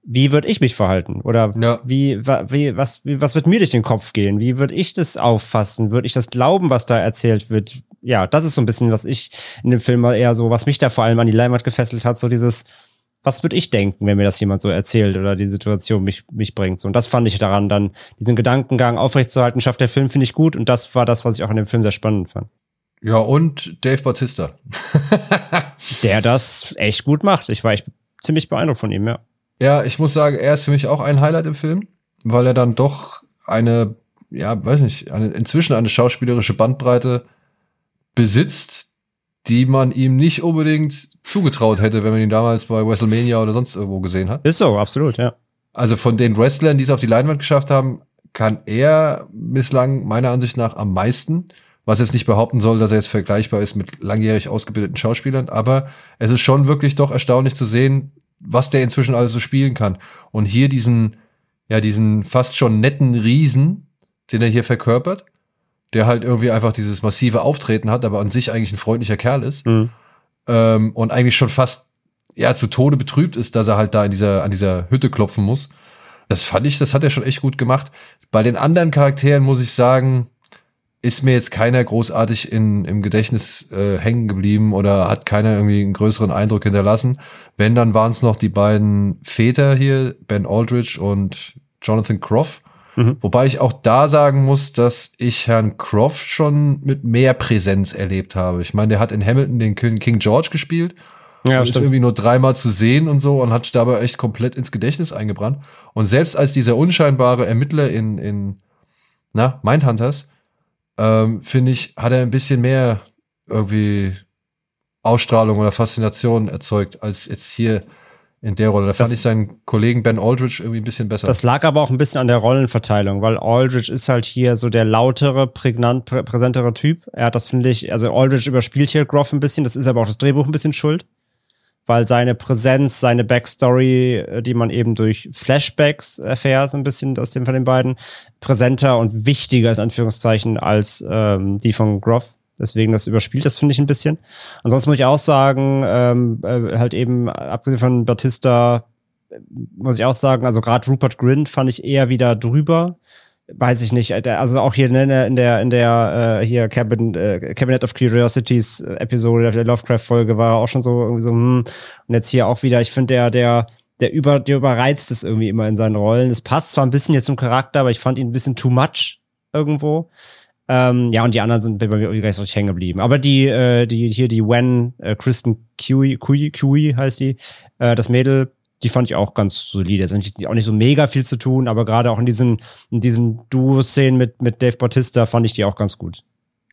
wie würde ich mich verhalten? Oder Ja. wie, wa- wie, was, wie, was wird mir durch den Kopf gehen? Wie würde ich das auffassen? Würde ich das glauben, was da erzählt wird? Ja, das ist so ein bisschen, was ich in dem Film mal eher so, was mich da vor allem an die Leinwand gefesselt hat, so dieses, was würde ich denken, wenn mir das jemand so erzählt oder die Situation mich, mich bringt? So, und das fand ich daran, dann diesen Gedankengang aufrechtzuerhalten, schafft der Film, finde ich gut. Und das war das, was ich auch in dem Film sehr spannend fand. Ja, und Dave Bautista. Der das echt gut macht. Ich war echt ziemlich beeindruckt von ihm, ja. Ja, ich muss sagen, er ist für mich auch ein Highlight im Film, weil er dann doch eine, ja, weiß nicht, eine, inzwischen eine schauspielerische Bandbreite besitzt, die man ihm nicht unbedingt zugetraut hätte, wenn man ihn damals bei WrestleMania oder sonst irgendwo gesehen hat. Ist so, absolut, ja. Also von den Wrestlern, die es auf die Leinwand geschafft haben, kann er bislang meiner Ansicht nach am meisten. Was jetzt nicht behaupten soll, dass er jetzt vergleichbar ist mit langjährig ausgebildeten Schauspielern, aber es ist schon wirklich doch erstaunlich zu sehen, was der inzwischen alles so spielen kann. Und hier diesen, ja, diesen fast schon netten Riesen, den er hier verkörpert, der halt irgendwie einfach dieses massive Auftreten hat, aber an sich eigentlich ein freundlicher Kerl ist Mhm. ähm, und eigentlich schon fast ja zu Tode betrübt ist, dass er halt da in dieser an dieser Hütte klopfen muss. Das fand ich, das hat er schon echt gut gemacht. Bei den anderen Charakteren muss ich sagen, ist mir jetzt keiner großartig in, im Gedächtnis äh, hängen geblieben oder hat keiner irgendwie einen größeren Eindruck hinterlassen. Wenn, dann waren es noch die beiden Väter hier, Ben Aldridge und Jonathan Croft. Mhm. Wobei ich auch da sagen muss, dass ich Herrn Croft schon mit mehr Präsenz erlebt habe. Ich meine, der hat in Hamilton den King George gespielt Ja, und ist irgendwie nur dreimal zu sehen und so und hat sich dabei echt komplett ins Gedächtnis eingebrannt. Und selbst als dieser unscheinbare Ermittler in, in na, Mindhunters, ähm, finde ich, hat er ein bisschen mehr irgendwie Ausstrahlung oder Faszination erzeugt als jetzt hier in der Rolle. Da fand Das- ich seinen Kollegen Ben Aldridge irgendwie ein bisschen besser. Das lag aber auch ein bisschen an der Rollenverteilung, weil Aldridge ist halt hier so der lautere, prägnant, prä präsentere Typ. Er hat das, finde ich, also Aldridge überspielt hier Groff ein bisschen, das ist aber auch das Drehbuch ein bisschen schuld. Weil seine Präsenz, seine Backstory, äh, die man eben durch Flashbacks erfährt, so ein bisschen aus dem von den beiden, präsenter und wichtiger ist, Anführungszeichen, als ähm, die von Groff. Deswegen das überspielt das, finde ich, ein bisschen. Ansonsten muss ich auch sagen, ähm, äh, halt eben, abgesehen von Batista, muss ich auch sagen, also gerade Rupert Grint fand ich eher wieder drüber. Weiß ich nicht, also auch hier in der in der, in der äh, hier Cabin, äh, Cabinet of Curiosities Episode der Lovecraft Folge war auch schon so irgendwie so hm. und jetzt hier auch wieder, ich finde der der der über, der überreizt es irgendwie immer in seinen Rollen. Es passt zwar ein bisschen jetzt zum Charakter, aber ich fand ihn ein bisschen too much irgendwo. Ähm, ja, und die anderen sind bei mir gleich so hängen geblieben. Aber die, äh, die, hier die Wen, äh, Kristen Kiwi, Kiwi, Kiwi heißt die, äh, das Mädel, die fand ich auch ganz solide. Es ist auch nicht so mega viel zu tun, aber gerade auch in diesen, in diesen Duo-Szenen mit, mit Dave Bautista fand ich die auch ganz gut.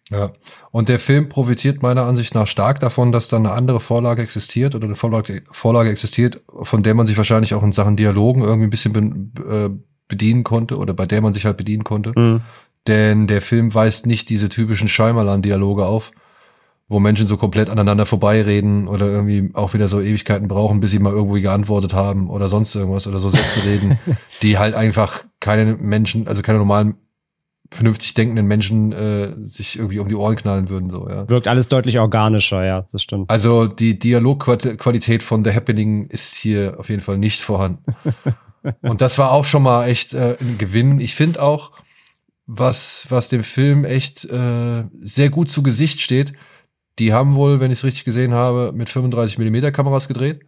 Ja, und der Film profitiert meiner Ansicht nach stark davon, dass da eine andere Vorlage existiert oder eine Vorlage, Vorlage existiert, von der man sich wahrscheinlich auch in Sachen Dialogen irgendwie ein bisschen be, äh, bedienen konnte oder bei der man sich halt bedienen konnte. Mhm. Denn der Film weist nicht diese typischen Scheimerlan-Dialoge auf, wo Menschen so komplett aneinander vorbeireden oder irgendwie auch wieder so Ewigkeiten brauchen, bis sie mal irgendwie geantwortet haben oder sonst irgendwas oder so Sätze reden, die halt einfach keine Menschen, also keine normalen vernünftig denkenden Menschen äh, sich irgendwie um die Ohren knallen würden. So, ja. Wirkt alles deutlich organischer, ja, das stimmt. Also die Dialogqualität von The Happening ist hier auf jeden Fall nicht vorhanden. Und das war auch schon mal echt äh, ein Gewinn. Ich finde auch, was, was dem Film echt äh, sehr gut zu Gesicht steht, die haben wohl, wenn ich es richtig gesehen habe, mit 35 Millimeter Kameras gedreht.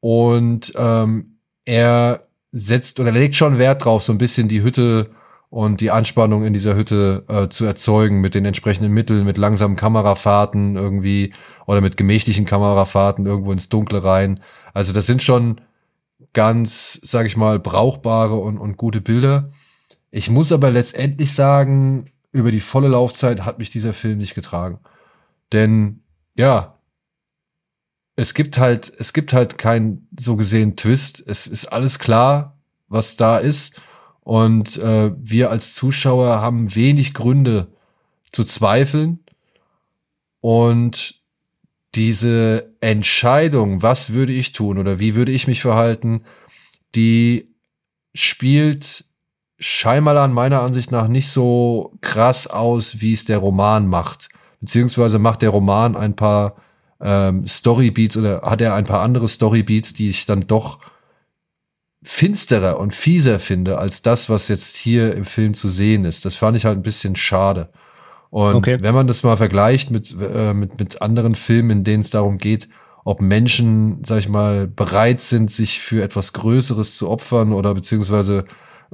Und ähm, er setzt oder legt schon Wert drauf, so ein bisschen die Hütte und die Anspannung in dieser Hütte äh, zu erzeugen mit den entsprechenden Mitteln, mit langsamen Kamerafahrten irgendwie oder mit gemächlichen Kamerafahrten irgendwo ins Dunkle rein. Also das sind schon ganz, sag ich mal, brauchbare und, und gute Bilder. Ich muss aber letztendlich sagen, über die volle Laufzeit hat mich dieser Film nicht getragen. Denn ja, es gibt halt, es gibt halt keinen so gesehen Twist. Es ist alles klar, was da ist. Und äh, wir als Zuschauer haben wenig Gründe zu zweifeln. Und diese Entscheidung, was würde ich tun oder wie würde ich mich verhalten, die spielt Scheimalan meiner Ansicht nach nicht so krass aus, wie es der Roman macht. Beziehungsweise macht der Roman ein paar ähm, Storybeats oder hat er ein paar andere Storybeats, die ich dann doch finsterer und fieser finde als das, was jetzt hier im Film zu sehen ist. Das fand ich halt ein bisschen schade. Und okay. wenn man das mal vergleicht mit, äh, mit, mit anderen Filmen, in denen es darum geht, ob Menschen, sag ich mal, bereit sind, sich für etwas Größeres zu opfern oder beziehungsweise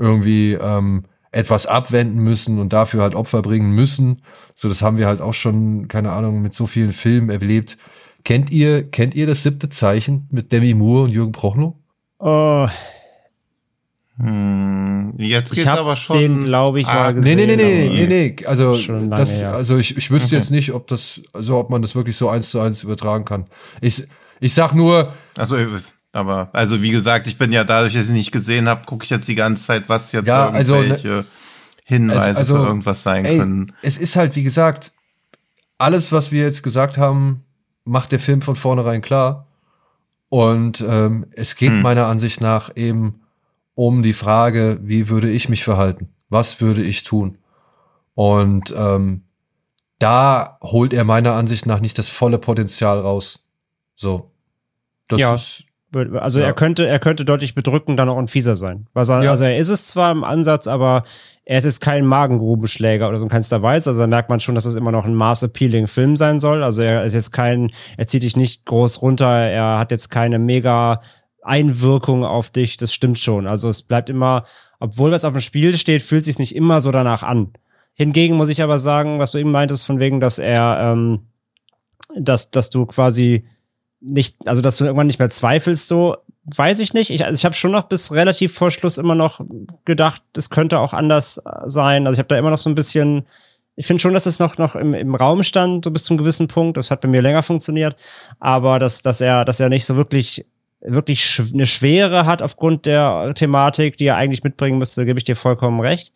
irgendwie ähm, etwas abwenden müssen und dafür halt Opfer bringen müssen. So, das haben wir halt auch schon, keine Ahnung, mit so vielen Filmen erlebt. Kennt ihr, kennt ihr das siebte Zeichen mit Demi Moore und Jürgen Prochnow? Oh, hm, jetzt geht's aber schon. Den glaube ich ah, mal gesehen. Nee, nee, nee, nee, nee, nee. Also das, also ich, ich wüsste okay. jetzt nicht, ob das, also ob man das wirklich so eins zu eins übertragen kann. Ich, ich sag nur. Also, aber also wie gesagt, ich bin ja dadurch, dass ich nicht gesehen habe, gucke ich jetzt die ganze Zeit, was jetzt ja, also, irgendwelche ne, Hinweise also, für irgendwas sein ey, können. Es ist halt, wie gesagt, alles, was wir jetzt gesagt haben, macht der Film von vornherein klar. Und ähm, es geht hm. meiner Ansicht nach eben um die Frage, wie würde ich mich verhalten? Was würde ich tun? Und ähm, da holt er meiner Ansicht nach nicht das volle Potenzial raus. So. Das ja. Ist, also ja. er könnte, er könnte deutlich bedrückender noch und fieser sein. Was er, ja. Also er ist es zwar im Ansatz, aber er ist jetzt kein Magengrubenschläger oder so in keinster Weise. Also da merkt man schon, dass es immer noch ein mass-appealing Film sein soll. Also er ist jetzt kein, er zieht dich nicht groß runter, er hat jetzt keine mega Einwirkung auf dich, das stimmt schon. Also es bleibt immer, obwohl was auf dem Spiel steht, fühlt sich nicht immer so danach an. Hingegen muss ich aber sagen, was du eben meintest, von wegen, dass er, ähm, dass, dass du quasi nicht, also dass du irgendwann nicht mehr zweifelst, so weiß ich nicht. Ich, also ich habe schon noch bis relativ vor Schluss immer noch gedacht, es könnte auch anders sein. Also ich habe da immer noch so ein bisschen, ich finde schon, dass es noch, noch im, im Raum stand, so bis zum gewissen Punkt. Das hat bei mir länger funktioniert. Aber dass, dass er, dass er nicht so wirklich wirklich eine Schwere hat aufgrund der Thematik, die er eigentlich mitbringen müsste, gebe ich dir vollkommen recht.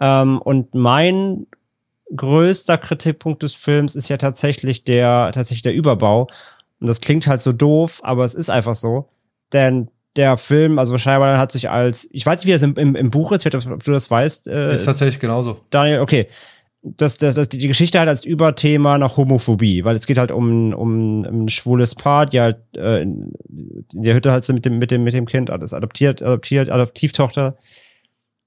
Ähm, und mein größter Kritikpunkt des Films ist ja tatsächlich der, tatsächlich der Überbau. Und das klingt halt so doof, aber es ist einfach so. Denn der Film, also scheinbar hat sich als, ich weiß nicht, wie es im, im, im Buch ist, ob du das weißt. Äh, ist tatsächlich genauso. Daniel, okay das, das, das, die Geschichte hat als Überthema nach Homophobie, weil es geht halt um, um ein schwules Paar, die halt äh, in der Hütte halt so mit dem, mit dem, mit dem Kind, alles adoptiert, adoptiert, Adoptivtochter.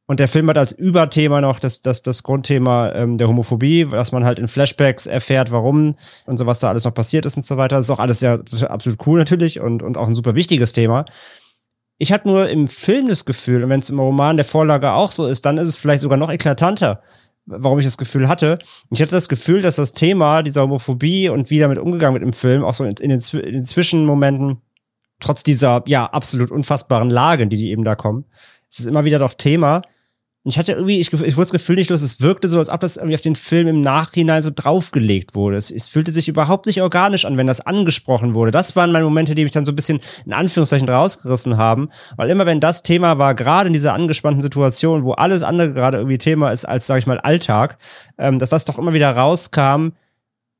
Und der Film hat als Überthema noch das, das, das Grundthema ähm, der Homophobie, dass man halt in Flashbacks erfährt, warum und so, was da alles noch passiert ist und so weiter. Das ist auch alles ja absolut cool natürlich und, und auch ein super wichtiges Thema. Ich hatte nur im Film das Gefühl, und wenn es im Roman der Vorlage auch so ist, dann ist es vielleicht sogar noch eklatanter, warum ich das Gefühl hatte. Ich hatte das Gefühl, dass das Thema dieser Homophobie und wie damit umgegangen wird im Film, auch so in, den, in den Zwischenmomenten, trotz dieser, ja, absolut unfassbaren Lagen, die, die eben da kommen, ist es immer wieder doch Thema. Und ich hatte irgendwie, ich, ich wurde das Gefühl nicht los, es wirkte so, als ob das irgendwie auf den Film im Nachhinein so draufgelegt wurde. Es, es fühlte sich überhaupt nicht organisch an, wenn das angesprochen wurde. Das waren meine Momente, die mich dann so ein bisschen in Anführungszeichen rausgerissen haben. Weil immer wenn das Thema war, gerade in dieser angespannten Situation, wo alles andere gerade irgendwie Thema ist als, sag ich mal, Alltag, ähm, dass das doch immer wieder rauskam,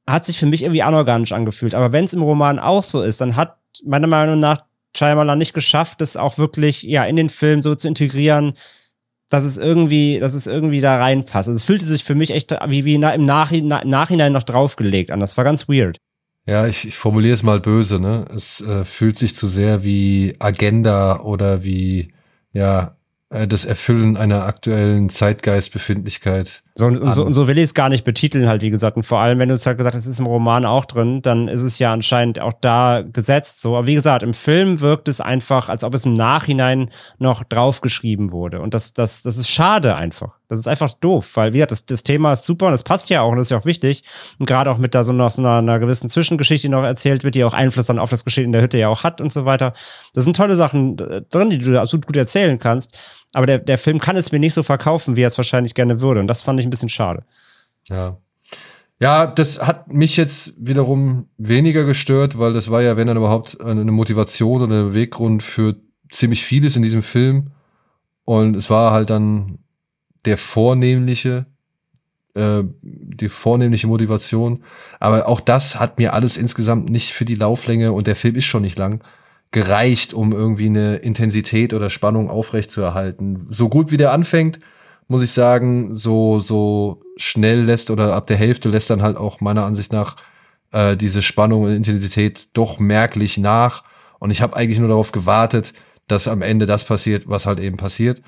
hat sich für mich irgendwie anorganisch angefühlt. Aber wenn es im Roman auch so ist, dann hat meiner Meinung nach Shyamalan nicht geschafft, das auch wirklich ja in den Film so zu integrieren, dass es irgendwie, dass es irgendwie da reinpasst. Also es fühlte sich für mich echt wie, wie im, Nachhinein, noch draufgelegt an. Das war ganz weird. Ja, ich, ich formuliere es mal böse, ne? Es äh, fühlt sich zu sehr wie Agenda oder wie, ja, äh, das Erfüllen einer aktuellen Zeitgeistbefindlichkeit. So, und, so, und so will ich es gar nicht betiteln, halt, wie gesagt. Und vor allem, wenn du es halt gesagt hast, es ist im Roman auch drin, dann ist es ja anscheinend auch da gesetzt so. Aber wie gesagt, im Film wirkt es einfach, als ob es im Nachhinein noch draufgeschrieben wurde. Und das, das, das ist schade einfach. Das ist einfach doof, weil, wie gesagt, das, das Thema ist super und das passt ja auch und das ist ja auch wichtig. Und gerade auch mit da so noch so einer, einer gewissen Zwischengeschichte, die noch erzählt wird, die auch Einfluss dann auf das Geschehen in der Hütte ja auch hat und so weiter. Das sind tolle Sachen äh, drin, die du absolut gut erzählen kannst. Aber der, der Film kann es mir nicht so verkaufen, wie er es wahrscheinlich gerne würde. Und das fand ich ein bisschen schade. Ja. Ja, das hat mich jetzt wiederum weniger gestört, weil das war ja, wenn dann überhaupt, eine Motivation oder ein Weggrund für ziemlich vieles in diesem Film. Und es war halt dann der vornehmliche, äh, die vornehmliche Motivation. Aber auch das hat mir alles insgesamt nicht für die Lauflänge und der Film ist schon nicht lang gereicht, um irgendwie eine Intensität oder Spannung aufrechtzuerhalten. So gut wie der anfängt, muss ich sagen, so, so schnell lässt oder ab der Hälfte lässt dann halt auch meiner Ansicht nach äh, diese Spannung und Intensität doch merklich nach. Und ich habe eigentlich nur darauf gewartet, dass am Ende das passiert, was halt eben passiert.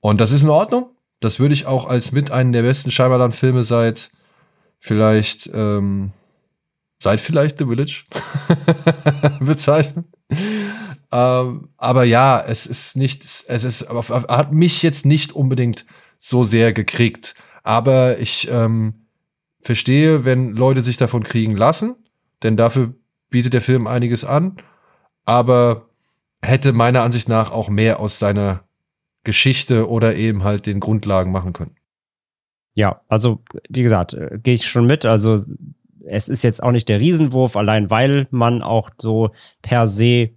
Und das ist in Ordnung. Das würde ich auch als mit einen der besten Scheiberland-Filme seit vielleicht, ähm, seit vielleicht The Village bezeichnen. Ähm, aber ja, es ist nicht, es ist, hat mich jetzt nicht unbedingt so sehr gekriegt. Aber ich ähm, verstehe, wenn Leute sich davon kriegen lassen, denn dafür bietet der Film einiges an. Aber hätte meiner Ansicht nach auch mehr aus seiner Geschichte oder eben halt den Grundlagen machen können. Ja, also wie gesagt, äh, gehe ich schon mit. Also es ist jetzt auch nicht der Riesenwurf, allein weil man auch so per se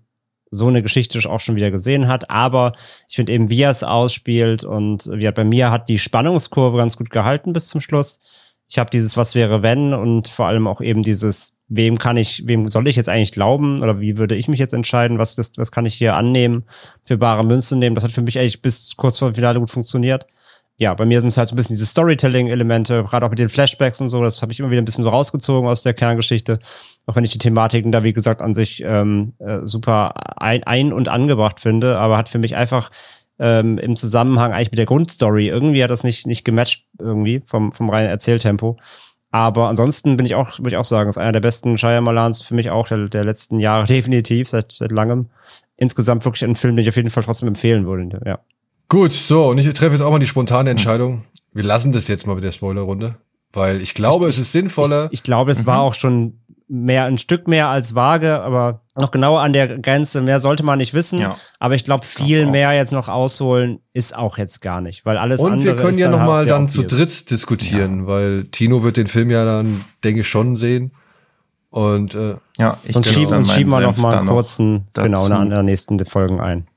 so eine Geschichte auch schon wieder gesehen hat. Aber ich finde eben, wie er es ausspielt und wie bei mir hat die Spannungskurve ganz gut gehalten bis zum Schluss. Ich habe dieses Was wäre wenn und vor allem auch eben dieses Wem kann ich, wem soll ich jetzt eigentlich glauben oder wie würde ich mich jetzt entscheiden, was, was, was kann ich hier annehmen, für bare Münze nehmen. Das hat für mich eigentlich bis kurz vor dem Finale gut funktioniert ja, bei mir sind es halt so ein bisschen diese Storytelling-Elemente, gerade auch mit den Flashbacks und so, das habe ich immer wieder ein bisschen so rausgezogen aus der Kerngeschichte. Auch wenn ich die Thematiken da, wie gesagt, an sich ähm, äh, super ein-, ein und angebracht finde, aber hat für mich einfach ähm, im Zusammenhang eigentlich mit der Grundstory, irgendwie hat das nicht, nicht gematcht irgendwie vom, vom reinen Erzähltempo. Aber ansonsten bin ich auch, würde ich auch sagen, ist einer der besten Shyamalans für mich auch der, der letzten Jahre definitiv, seit, seit langem. Insgesamt wirklich ein Film, den ich auf jeden Fall trotzdem empfehlen würde, ja. Gut, so, und ich treffe jetzt auch mal die spontane Entscheidung. Wir lassen das jetzt mal mit der Spoilerrunde, weil ich glaube, ich, es ist sinnvoller. Ich, ich glaube, es mhm. war auch schon mehr, ein Stück mehr als vage, aber noch genauer an der Grenze. Mehr sollte man nicht wissen. Ja. Aber ich glaube, viel mehr jetzt noch ausholen ist auch jetzt gar nicht, weil alles Und andere. Und wir können ja noch mal dann zu dritt diskutieren, ja. weil Tino wird den Film ja dann, denke ich, schon sehen. Und äh, ja, ich und schieben, und schieben wir noch mal einen kurzen, genau, in der nächsten Folgen ein.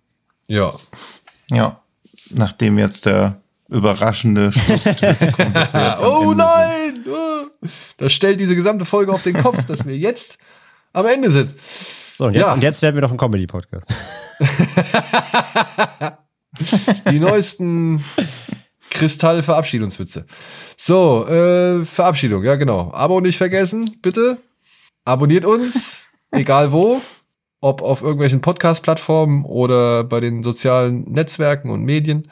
Ja. Ja nachdem jetzt der überraschende Schlusstwist kommt. Dass wir jetzt oh nein! Sind. Das stellt diese gesamte Folge auf den Kopf, dass wir jetzt am Ende sind. So, und jetzt, ja. und jetzt werden wir noch ein Comedy-Podcast. Die neuesten Kristall-Verabschiedungswitze. So, äh, Verabschiedung, ja genau. Abo nicht vergessen, bitte. Abonniert uns, egal wo ob auf irgendwelchen Podcast-Plattformen oder bei den sozialen Netzwerken und Medien.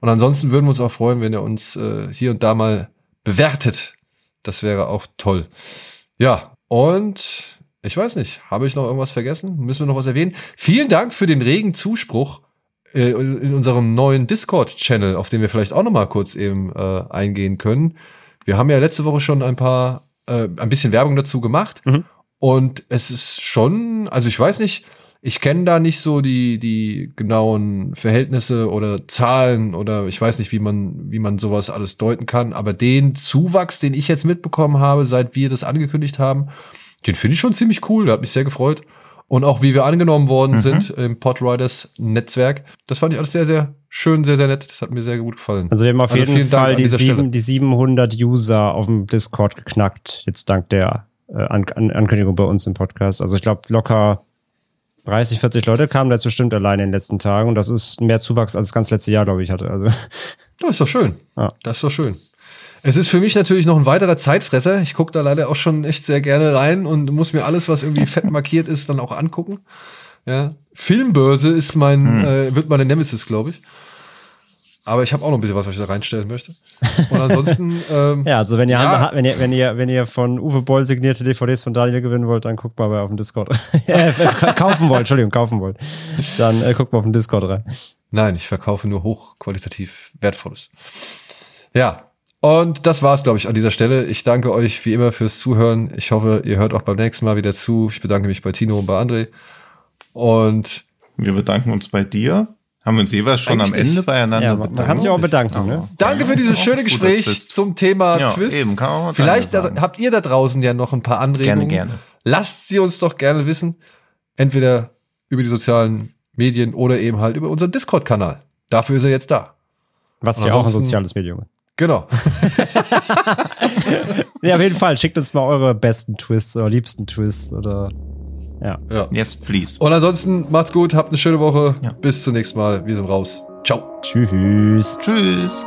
Und ansonsten würden wir uns auch freuen, wenn ihr uns äh, hier und da mal bewertet. Das wäre auch toll. Ja, und ich weiß nicht, habe ich noch irgendwas vergessen? Müssen wir noch was erwähnen? Vielen Dank für den regen Zuspruch äh, in unserem neuen Discord-Channel, auf den wir vielleicht auch noch mal kurz eben äh, eingehen können. Wir haben ja letzte Woche schon ein paar, äh, ein bisschen Werbung dazu gemacht. Mhm. Und es ist schon, also ich weiß nicht, ich kenne da nicht so die, die genauen Verhältnisse oder Zahlen oder ich weiß nicht, wie man, wie man sowas alles deuten kann. Aber den Zuwachs, den ich jetzt mitbekommen habe, seit wir das angekündigt haben, den finde ich schon ziemlich cool. Der hat mich sehr gefreut. Und auch wie wir angenommen worden Mhm. sind im Podriders Netzwerk, das fand ich alles sehr, sehr schön, sehr, sehr nett. Das hat mir sehr gut gefallen. Also wir haben auf Also jeden Fall die, sieben, die 700 User auf dem Discord geknackt, jetzt dank der äh, An An Ankündigung bei uns im Podcast. Also ich glaube locker 30, 40 Leute kamen da jetzt bestimmt alleine in den letzten Tagen und das ist mehr Zuwachs als das ganze letzte Jahr, glaube ich, hatte. Also Das ist doch schön. Ja. Das ist doch schön. Es ist für mich natürlich noch ein weiterer Zeitfresser. Ich gucke da leider auch schon echt sehr gerne rein und muss mir alles, was irgendwie fett markiert ist, dann auch angucken. Ja. Filmbörse ist mein, äh, wird meine Nemesis, glaube ich. Aber ich habe auch noch ein bisschen was, was ich da reinstellen möchte. Und ansonsten, ähm, ja, also wenn ihr, Ja. Hand- wenn ihr, wenn ihr, wenn ihr von Uwe Boll signierte DVDs von Daniel gewinnen wollt, dann guckt mal bei auf dem Discord. äh, kaufen wollt, Entschuldigung, kaufen wollt. Dann äh, guckt mal auf dem Discord rein. Nein, ich verkaufe nur hochqualitativ Wertvolles. Ja, und das war's, glaube ich, an dieser Stelle. Ich danke euch wie immer fürs Zuhören. Ich hoffe, ihr hört auch beim nächsten Mal wieder zu. Ich bedanke mich bei Tino und bei André. Und Wir bedanken uns bei dir. Haben wir uns jeweils schon Eigentlich am Ende nicht. beieinander Ja, man- man kann sich auch bedanken, ne? danke für dieses schöne Gespräch zum Thema Ja, Twist. eben, kann man mal Vielleicht da, habt ihr da draußen ja noch ein paar Anregungen. Gerne, gerne. Lasst sie uns doch gerne wissen. Entweder über die sozialen Medien oder eben halt über unseren Discord-Kanal. Dafür ist er jetzt da. Was ja auch ein soziales Medium ist. Genau. Ja, auf jeden Fall. Schickt uns mal eure besten Twists oder liebsten Twists oder ja. ja. Yes, please. Und ansonsten macht's gut, habt eine schöne Woche. Ja. Bis zum nächsten Mal. Wir sind raus. Ciao. Tschüss. Tschüss.